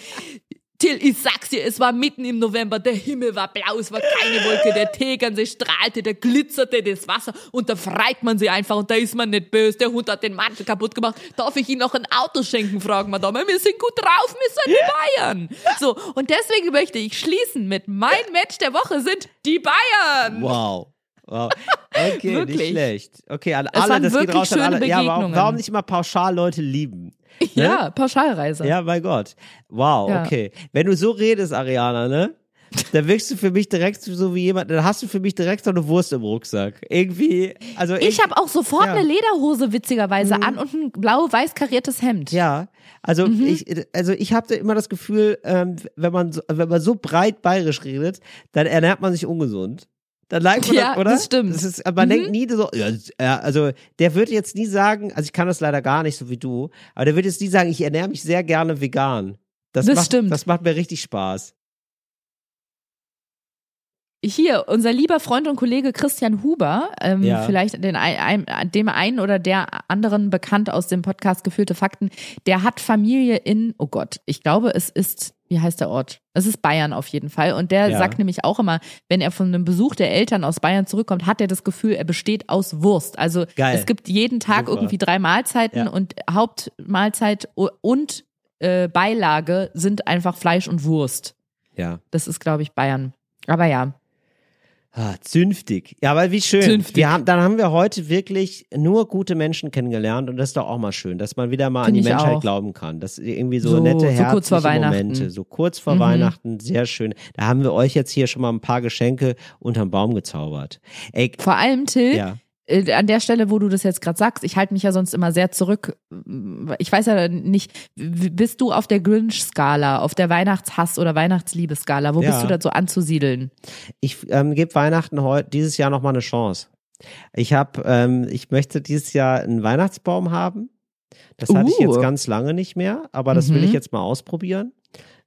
Till, ich sag's dir, es war mitten im November, der Himmel war blau, es war keine Wolke, der Tegernsee strahlte, der glitzerte das Wasser und da freit man sich einfach und da ist man nicht böse. Der Hund hat den Mantel kaputt gemacht. Darf ich ihm noch ein Auto schenken, fragen wir da mal. Wir sind gut drauf, wir sind die Bayern. So, und deswegen möchte ich schließen mit mein Match der Woche sind die Bayern. Wow. Wow. Okay, nicht Wirklich. schlecht. Okay, an alle, das geht wirklich raus an alle. Ja, warum, warum nicht immer pauschal Leute lieben? Ja, Pauschalreise. Ja, mein Gott. Wow, Ja. okay. Wenn du so redest, Ariana, ne? dann wirkst du für mich direkt so wie jemand, dann hast du für mich direkt so eine Wurst im Rucksack. Irgendwie, also Ich habe auch sofort Ja. Mhm. eine Lederhose witzigerweise an und ein blau-weiß kariertes Hemd. Ja, also Mhm. ich, also ich habe immer das Gefühl, ähm, wenn man so, wenn man so breit bayerisch redet, dann ernährt man sich ungesund. Dann neigt man Ja, das, oder? das stimmt. Das ist, man Mhm. denkt nie so, ja, also der würde jetzt nie sagen, also ich kann das leider gar nicht so wie du, aber der würde jetzt nie sagen, ich ernähre mich sehr gerne vegan. Das, Das macht, stimmt. Das macht mir richtig Spaß. Hier, unser lieber Freund und Kollege Christian Huber, ähm, Ja. vielleicht den, ein, dem einen oder der anderen bekannt aus dem Podcast Gefühlte Fakten, der hat Familie in, oh Gott, ich glaube, es ist, wie heißt der Ort? Es ist Bayern auf jeden Fall. Und der Ja. sagt nämlich auch immer, wenn er von einem Besuch der Eltern aus Bayern zurückkommt, hat er das Gefühl, er besteht aus Wurst. Also Geil. es gibt jeden Tag Super. irgendwie drei Mahlzeiten Ja. und Hauptmahlzeit und äh, Beilage sind einfach Fleisch und Wurst. Ja. Das ist, glaube ich, Bayern. Aber ja, Ah, zünftig. Ja, aber wie schön. Zünftig. Wir haben, dann haben wir heute wirklich nur gute Menschen kennengelernt und das ist doch auch mal schön, dass man wieder mal an Find die ich Menschheit auch. glauben kann. Das ist irgendwie so, So- nette, so kurz vor Weihnachten. Momente. So kurz vor Mhm. Weihnachten, sehr schön. Da haben wir euch jetzt hier schon mal ein paar Geschenke unterm Baum gezaubert. Ey, vor allem Till, ja. Äh, an der Stelle, wo du das jetzt gerade sagst, ich halte mich ja sonst immer sehr zurück. Ich weiß ja nicht, bist du auf der Grinch-Skala, auf der Weihnachtshass- oder Weihnachtsliebeskala? Wo Ja. bist du da so anzusiedeln? Ich ähm, gebe Weihnachten heute dieses Jahr noch mal eine Chance. Ich habe, ähm, ich möchte dieses Jahr einen Weihnachtsbaum haben. Das hatte ich Uh. jetzt ganz lange nicht mehr, aber das will Mhm. ich jetzt mal ausprobieren,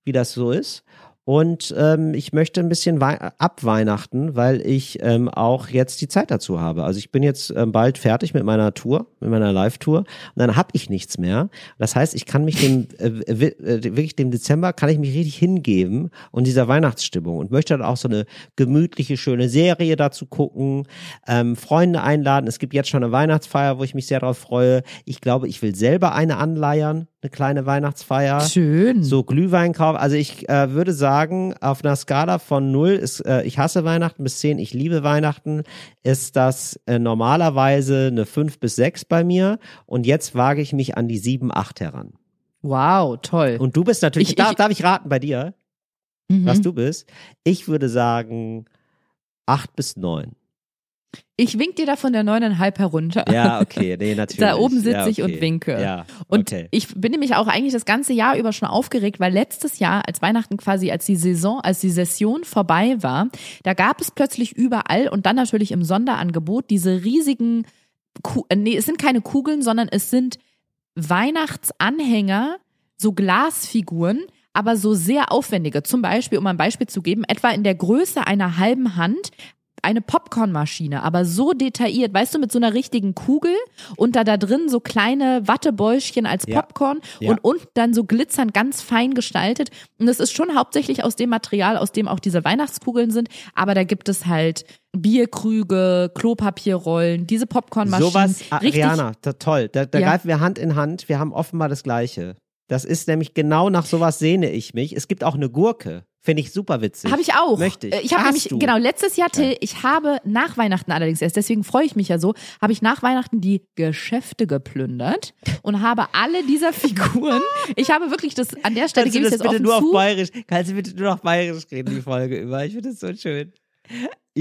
wie das so ist. Und ähm, ich möchte ein bisschen wei abweihnachten, weil ich ähm, auch jetzt die Zeit dazu habe. Also ich bin jetzt ähm, bald fertig mit meiner Tour, mit meiner Live-Tour und dann habe ich nichts mehr. Das heißt, ich kann mich dem äh, äh, wirklich dem Dezember kann ich mich richtig hingeben und dieser Weihnachtsstimmung und möchte dann auch so eine gemütliche, schöne Serie dazu gucken, ähm, Freunde einladen. Es gibt jetzt schon eine Weihnachtsfeier, wo ich mich sehr darauf freue. Ich glaube, ich will selber eine anleiern, eine kleine Weihnachtsfeier. Schön. So Glühwein kaufen. Also ich äh, würde sagen, auf einer Skala von 0 ist, äh, ich hasse Weihnachten bis 10, ich liebe Weihnachten, ist das äh, normalerweise eine 5 bis 6 bei mir. Und jetzt wage ich mich an die 7, 8 heran. Wow, toll. Und du bist natürlich, Ich- darf, ich- darf ich raten bei dir, Mhm. was du bist? Ich würde sagen 8 bis 9. Ich wink dir da von der neuneinhalb herunter. Ja, okay, nee, natürlich. Da oben sitze ja, ich okay. und winke. Ja, Und okay. ich bin nämlich auch eigentlich das ganze Jahr über schon aufgeregt, weil letztes Jahr, als Weihnachten quasi, als die Saison, als die Session vorbei war, da gab es plötzlich überall und dann natürlich im Sonderangebot diese riesigen, Ku äh, nee, es sind keine Kugeln, sondern es sind Weihnachtsanhänger, so Glasfiguren, aber so sehr aufwendige. Zum Beispiel, um ein Beispiel zu geben, etwa in der Größe einer halben Hand eine Popcornmaschine, aber so detailliert, weißt du, mit so einer richtigen Kugel und da da drin so kleine Wattebäuschen als Ja. Popcorn Ja. und unten dann so glitzernd ganz fein gestaltet. Und es ist schon hauptsächlich aus dem Material, aus dem auch diese Weihnachtskugeln sind, aber da gibt es halt Bierkrüge, Klopapierrollen, diese Popcornmaschinen. Sowas, Ariana, da, toll. Da, da Ja. greifen wir Hand in Hand. Wir haben offenbar das Gleiche. Das ist nämlich genau nach sowas sehne ich mich. Es gibt auch eine Gurke. Finde ich super witzig. Habe ich auch. Möchte ich. Äh, Ich habe nämlich, du? genau, letztes Jahr, Till, ich habe nach Weihnachten allerdings erst, deswegen freue ich mich ja so, habe ich nach Weihnachten die Geschäfte geplündert und habe alle dieser Figuren, ich habe wirklich das, an der Stelle gebe ich das jetzt bitte offen nur auf zu. Bayerisch? Kannst du bitte nur auf Bayerisch reden, die Folge über? Ich finde das so schön.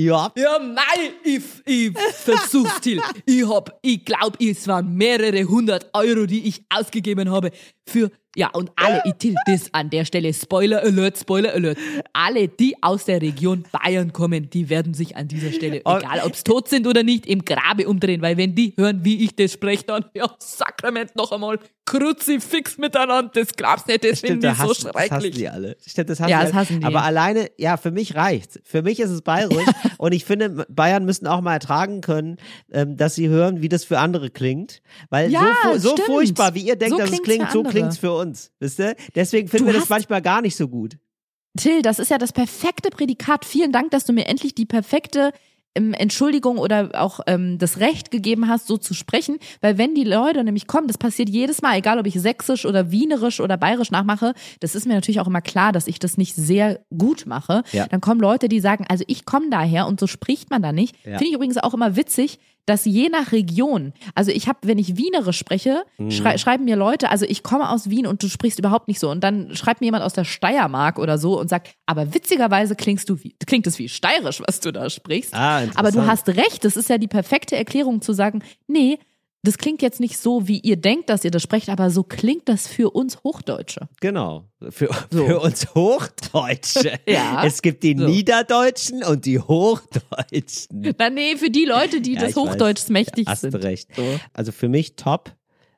Ja. Ja, mei, ich, ich versuch's, Till. Ich hab, ich glaub, es waren mehrere hundert Euro, die ich ausgegeben habe für, ja, und alle, ich, Till, das an der Stelle, Spoiler Alert, Spoiler Alert, alle, die aus der Region Bayern kommen, die werden sich an dieser Stelle, Oh. egal ob's tot sind oder nicht, im Grabe umdrehen, weil wenn die hören, wie ich das spreche, dann, ja, Sakrament noch einmal, Kruzifix miteinander, das glaubst nicht, das Stimmt, finde ich so hassen, das hassen schrecklich. die alle. Stimmt, das hassen, Ja, die das alle. hassen die. Aber alleine, ja, für mich reicht's. Für mich ist es bayerisch und ich finde, Bayern müssen auch mal ertragen können, ähm, dass sie hören, wie das für andere klingt. Weil Ja, so, so furchtbar, wie ihr denkt, So dass es klingt, so andere. klingt's für uns. Wisst ihr? Deswegen finden Du wir das manchmal gar nicht so gut. Till, das ist ja das perfekte Prädikat. Vielen Dank, dass du mir endlich die perfekte Entschuldigung oder auch ähm, das Recht gegeben hast, so zu sprechen. Weil wenn die Leute nämlich kommen, das passiert jedes Mal, egal ob ich sächsisch oder wienerisch oder bayerisch nachmache, das ist mir natürlich auch immer klar, dass ich das nicht sehr gut mache. Ja. Dann kommen Leute, die sagen, also ich komme daher und so spricht man da nicht. Ja. Finde ich übrigens auch immer witzig. Dass je nach Region, also ich habe, wenn ich Wienerisch spreche, Mhm. schrei schreiben mir Leute, also ich komme aus Wien und du sprichst überhaupt nicht so und dann schreibt mir jemand aus der Steiermark oder so und sagt, aber witzigerweise klingst du wie, klingt es wie steirisch, was du da sprichst. Ah, aber du hast recht, das ist ja die perfekte Erklärung zu sagen, nee, das klingt jetzt nicht so, wie ihr denkt, dass ihr das sprecht, aber so klingt das für uns Hochdeutsche. Genau. Für, So. für uns Hochdeutsche. Ja. Es gibt die So. Niederdeutschen und die Hochdeutschen. Na nee, für die Leute, die Ja, des weiß. Hochdeutschs mächtig Hast sind. du recht. So. Also für mich top,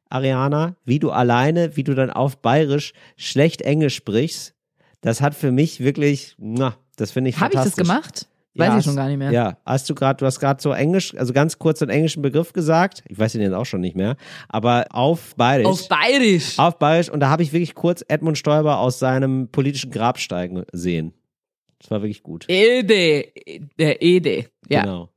Ariana, wie du alleine, wie du dann auf Bayerisch schlecht Englisch sprichst. Das hat für mich wirklich, na, das finde ich Habe ich das gemacht? Weiß Ja, ich schon gar nicht mehr. Ja, hast du gerade, du hast gerade so Englisch, also ganz kurz einen englischen Begriff gesagt. Ich weiß ihn jetzt auch schon nicht mehr. Aber auf Bayerisch. Auf Bayerisch. auf Bayerisch. Und da habe ich wirklich kurz Edmund Stoiber aus seinem politischen Grab steigen sehen. Das war wirklich gut. Ede, der Ede. Ja. Genau.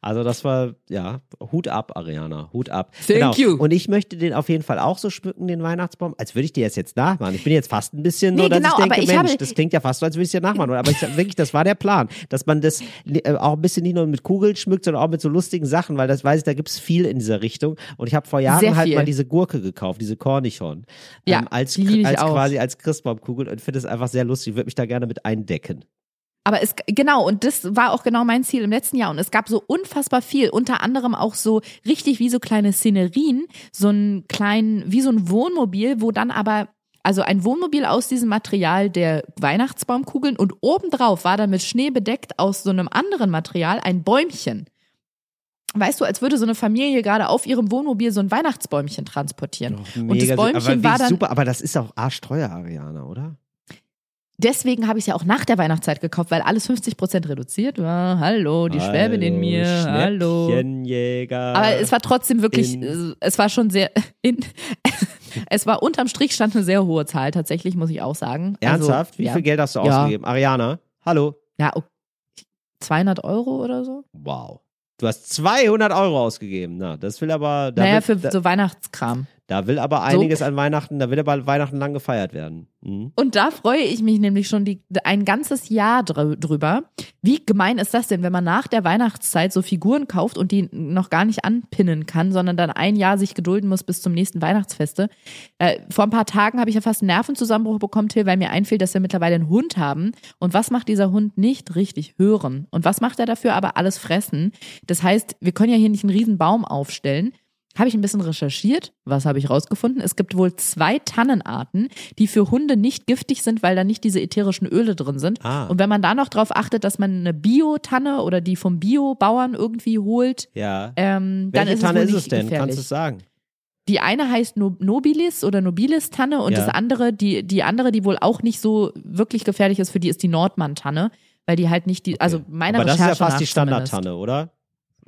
Also das war, ja, Hut ab, Ariana, Hut ab. Thank genau. you. Und ich möchte den auf jeden Fall auch so schmücken, den Weihnachtsbaum, als würde ich dir das jetzt nachmachen. Ich bin jetzt fast ein bisschen Nee, so, dass genau, ich denke, ich Mensch, das klingt ja fast so, als würde ich es dir nachmachen. Aber ich, wirklich, das war der Plan, dass man das äh, auch ein bisschen nicht nur mit Kugeln schmückt, sondern auch mit so lustigen Sachen, weil das weiß ich, da gibt's viel in dieser Richtung. Und ich habe vor Jahren halt mal diese Gurke gekauft, diese Cornichon. Ja, ähm, als, als quasi als Christbaumkugel und finde es einfach sehr lustig. Ich würde mich da gerne mit eindecken. Aber es, genau, und das war auch genau mein Ziel im letzten Jahr. Und es gab so unfassbar viel, unter anderem auch so richtig wie so kleine Szenerien, so ein kleinen, wie so ein Wohnmobil, wo dann aber, also ein Wohnmobil aus diesem Material der Weihnachtsbaumkugeln und obendrauf war dann mit Schnee bedeckt aus so einem anderen Material ein Bäumchen. Weißt du, als würde so eine Familie gerade auf ihrem Wohnmobil so ein Weihnachtsbäumchen transportieren. und das Bäumchen aber war dann, super, aber das ist auch arschteuer, Ariana, oder? Deswegen habe ich es ja auch nach der Weihnachtszeit gekauft, weil alles 50 Prozent reduziert war. Hallo, die Schwäbin in mir. Hallo. Aber es war trotzdem wirklich, In- äh, es war schon sehr, in, es war unterm Strich stand eine sehr hohe Zahl, tatsächlich, muss ich auch sagen. Ernsthaft? Also, Wie ja. viel Geld hast du Ja. ausgegeben? Ariana, hallo. Ja, oh, 200 Euro oder so? Wow. Du hast 200 Euro ausgegeben. Na, das will aber, da, naja, für so Weihnachtskram. Da will aber einiges an Weihnachten, da will aber Weihnachten lang gefeiert werden. Mhm. Und da freue ich mich nämlich schon die, ein ganzes Jahr drü- drüber. Wie gemein ist das denn, wenn man nach der Weihnachtszeit so Figuren kauft und die noch gar nicht anpinnen kann, sondern dann ein Jahr sich gedulden muss bis zum nächsten Weihnachtsfeste? Äh, vor ein paar Tagen habe ich ja fast einen Nervenzusammenbruch bekommen, Till, weil mir einfiel, dass wir mittlerweile einen Hund haben. Und was macht dieser Hund nicht richtig? Hören. Und was macht er dafür? Aber alles fressen. Das heißt, wir können ja hier nicht einen riesen Baum aufstellen. Habe ich ein bisschen recherchiert. Was habe ich rausgefunden? Es gibt wohl zwei Tannenarten, die für Hunde nicht giftig sind, weil da nicht diese ätherischen Öle drin sind. Ah. Und wenn man da noch drauf achtet, dass man eine Bio-Tanne oder die vom Bio-Bauern irgendwie holt, Ja. ähm, dann Welche ist Tanne es wohl ist nicht es denn? gefährlich. Kannst du es sagen? Die eine heißt No- Nobilis oder Nobilis-Tanne und Ja. das andere, die, die andere, die wohl auch nicht so wirklich gefährlich ist, für die ist die Nordmann-Tanne, weil die halt nicht die, also meine aber das ist ja fast die. Standardtanne, oder?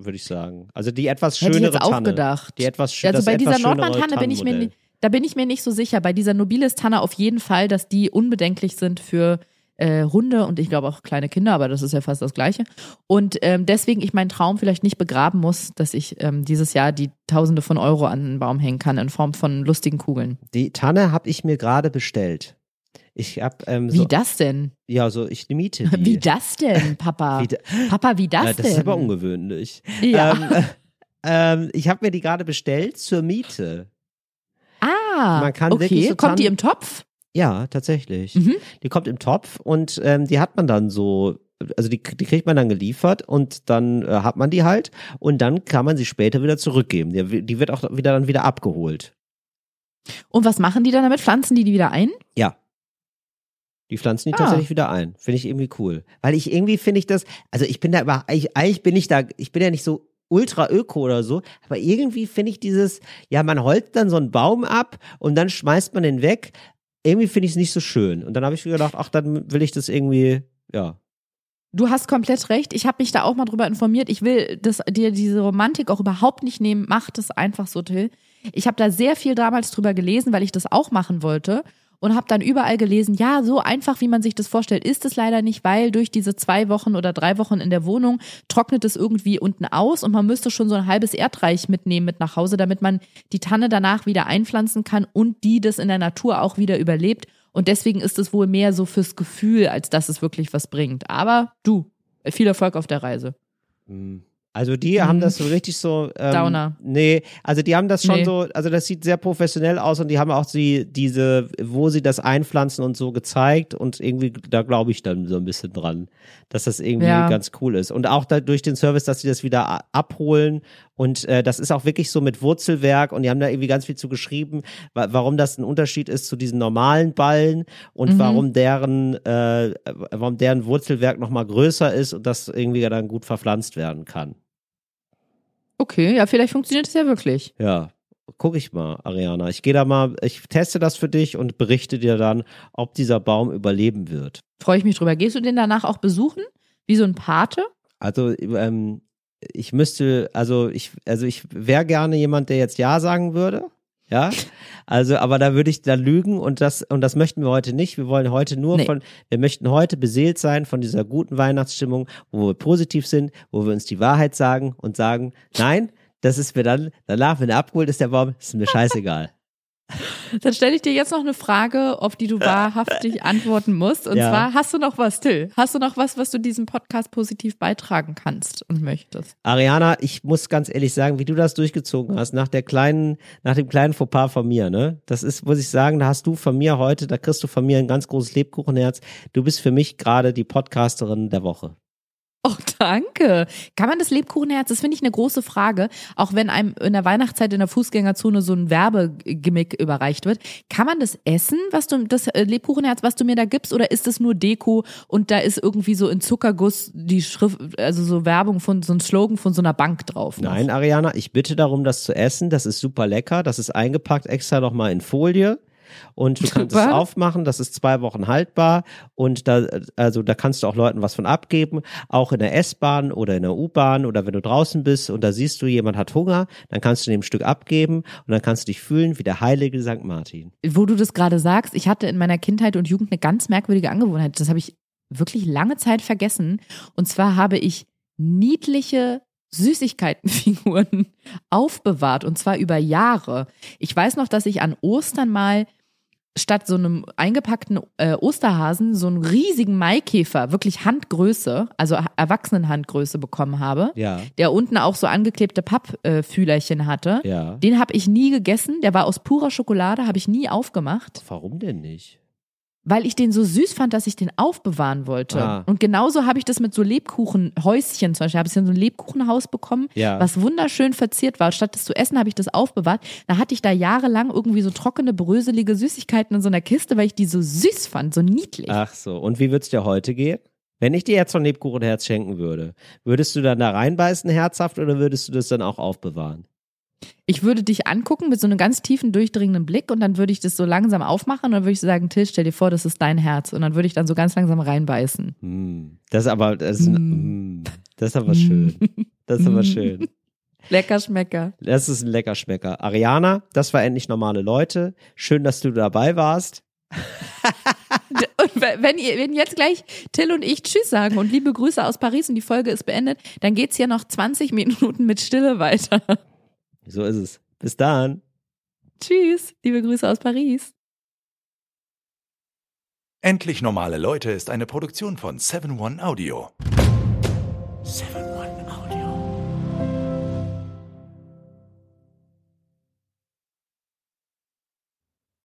Würde ich sagen. Also die etwas Hätte schönere ich jetzt auch Tanne. gedacht. Die etwas schö- Also bei dieser Nordmann-Tanne bin ich mir, da bin ich mir nicht so sicher. Bei dieser Nobilis-Tanne auf jeden Fall, dass die unbedenklich sind für äh, Hunde und ich glaube auch kleine Kinder, aber das ist ja fast das Gleiche. Und ähm, deswegen ich meinen Traum vielleicht nicht begraben muss, dass ich ähm, dieses Jahr die Tausende von Euro an den Baum hängen kann in Form von lustigen Kugeln. Die Tanne habe ich mir gerade bestellt. Ich habe ähm, so, Wie das denn? ja so ich miete die. Wie das denn, Papa? Wie da- Papa, wie das ja, das denn? ist aber ungewöhnlich. Ja. Ähm, äh, ähm, ich habe mir die gerade bestellt zur Miete. ah, man kann okay. wirklich so Kommt die im Topf? Ja, tatsächlich. Mhm. Die kommt im Topf und ähm, die hat man dann so, also die, die kriegt man dann geliefert und dann äh, hat man die halt und dann kann man sie später wieder zurückgeben. Die, die wird auch wieder dann wieder abgeholt. Und was machen die dann damit? Pflanzen die die wieder ein? Ja. Die pflanzen die Ah. tatsächlich wieder ein. Finde ich irgendwie cool. Weil ich irgendwie finde ich das, also ich bin da über, eigentlich, eigentlich bin ich da, ich bin ja nicht so ultra öko oder so, aber irgendwie finde ich dieses, ja, man holzt dann so einen Baum ab und dann schmeißt man den weg. Irgendwie finde ich es nicht so schön. Und dann habe ich mir gedacht, ach, dann will ich das irgendwie, ja. Du hast komplett recht. Ich habe mich da auch mal drüber informiert. Ich will das, dir diese Romantik auch überhaupt nicht nehmen. Mach das einfach so, Till. Ich habe da sehr viel damals drüber gelesen, weil ich das auch machen wollte. Und habe dann überall gelesen, ja, so einfach, wie man sich das vorstellt, ist es leider nicht, weil durch diese zwei Wochen oder drei Wochen in der Wohnung trocknet es irgendwie unten aus und man müsste schon so ein halbes Erdreich mitnehmen mit nach Hause, damit man die Tanne danach wieder einpflanzen kann und die das in der Natur auch wieder überlebt. Und deswegen ist es wohl mehr so fürs Gefühl, als dass es wirklich was bringt. Aber du, viel Erfolg auf der Reise. Hm. Also die haben das so richtig so. Ähm, Downer. Nee, also die haben das schon Nee. so, also das sieht sehr professionell aus und die haben auch die, diese, wo sie das einpflanzen und so gezeigt und irgendwie, da glaube ich dann so ein bisschen dran, dass das irgendwie Ja. ganz cool ist. Und auch da durch den Service, dass sie das wieder abholen und äh, das ist auch wirklich so mit Wurzelwerk und die haben da irgendwie ganz viel zu geschrieben, wa warum das ein Unterschied ist zu diesen normalen Ballen und Mhm. warum deren, äh, warum deren Wurzelwerk nochmal größer ist und das irgendwie dann gut verpflanzt werden kann. Okay, ja, vielleicht funktioniert es ja wirklich. Ja, guck ich mal, Ariana. Ich gehe da mal, ich teste das für dich und berichte dir dann, ob dieser Baum überleben wird. Freue ich mich drüber. Gehst du den danach auch besuchen? Wie so ein Pate? Also, ähm, ich müsste, also ich, also ich wäre gerne jemand, der jetzt Ja sagen würde. Ja, also, aber da würde ich da lügen und das, und das möchten wir heute nicht. Wir wollen heute nur Nee. von, wir möchten heute beseelt sein von dieser guten Weihnachtsstimmung, wo wir positiv sind, wo wir uns die Wahrheit sagen und sagen, nein, das ist mir dann, danach, wenn er abgeholt ist, der Baum, ist mir scheißegal. Dann stelle ich dir jetzt noch eine Frage, auf die du wahrhaftig antworten musst. Und Ja. zwar, hast du noch was, Till? Hast du noch was, was du diesem Podcast positiv beitragen kannst und möchtest? Ariana, ich muss ganz ehrlich sagen, wie du das durchgezogen hast, nach der kleinen, nach dem kleinen Fauxpas von mir, ne? Das ist, muss ich sagen, da hast du von mir heute, da kriegst du von mir ein ganz großes Lebkuchenherz. Du bist für mich gerade die Podcasterin der Woche. Oh, danke. Kann man das Lebkuchenherz, das finde ich eine große Frage, auch wenn einem in der Weihnachtszeit in der Fußgängerzone so ein Werbegimmick überreicht wird. Kann man das essen, was du, das äh, Lebkuchenherz, was du mir da gibst, oder ist das nur Deko und da ist irgendwie so in Zuckerguss die Schrift, also so Werbung von, so ein Slogan von so einer Bank drauf? Nein, Ariana, ich bitte darum, das zu essen. Das ist super lecker. Das ist eingepackt extra nochmal in Folie. Und du kannst es Super. aufmachen, das ist zwei Wochen haltbar und da, also da kannst du auch Leuten was von abgeben, auch in der S-Bahn oder in der U-Bahn oder wenn du draußen bist und da siehst du, jemand hat Hunger, dann kannst du dem Stück abgeben und dann kannst du dich fühlen wie der heilige St. Martin. wo du das gerade sagst, ich hatte in meiner Kindheit und Jugend eine ganz merkwürdige Angewohnheit. Das habe ich wirklich lange Zeit vergessen. Und zwar habe ich niedliche Süßigkeitenfiguren aufbewahrt und zwar über Jahre. Ich weiß noch, dass ich an Ostern mal statt so einem eingepackten äh, Osterhasen so einen riesigen Maikäfer, wirklich Handgröße, also Erwachsenenhandgröße bekommen habe, Ja, der unten auch so angeklebte Pappfühlerchen hatte. ja. Den habe ich nie gegessen. Der war aus purer Schokolade, habe ich nie aufgemacht, Warum denn nicht? Weil ich den so süß fand, dass ich den aufbewahren wollte. Ah. Und genauso habe ich das mit so Lebkuchenhäuschen zum Beispiel. Habe ich in so ein Lebkuchenhaus bekommen, Ja. was wunderschön verziert war. Statt das zu essen, habe ich das aufbewahrt. Da hatte ich da jahrelang irgendwie so trockene, bröselige Süßigkeiten in so einer Kiste, weil ich die so süß fand, so niedlich. Ach so, und wie wird's dir heute gehen? Wenn ich dir jetzt so ein Lebkuchenherz schenken würde, würdest du dann da reinbeißen herzhaft oder würdest du das dann auch aufbewahren? Ich würde dich angucken mit so einem ganz tiefen, durchdringenden Blick und dann würde ich das so langsam aufmachen und dann würde ich sagen, Till, stell dir vor, das ist dein Herz. Und dann würde ich dann so ganz langsam reinbeißen. Hm, Das ist aber, das ist, Mm. hm, das ist aber schön. Das ist aber schön. Lecker Schmecker. Das ist ein Leckerschmecker. Ariana, das war endlich normale Leute. Schön, dass du dabei warst. Und wenn ihr, wenn jetzt gleich Till und ich Tschüss sagen und liebe Grüße aus Paris und die Folge ist beendet, dann geht's hier noch 20 Minuten mit Stille weiter. So ist es. Bis dann. Tschüss, liebe Grüße aus Paris. Endlich normale Leute ist eine Produktion von 7-One Audio. 7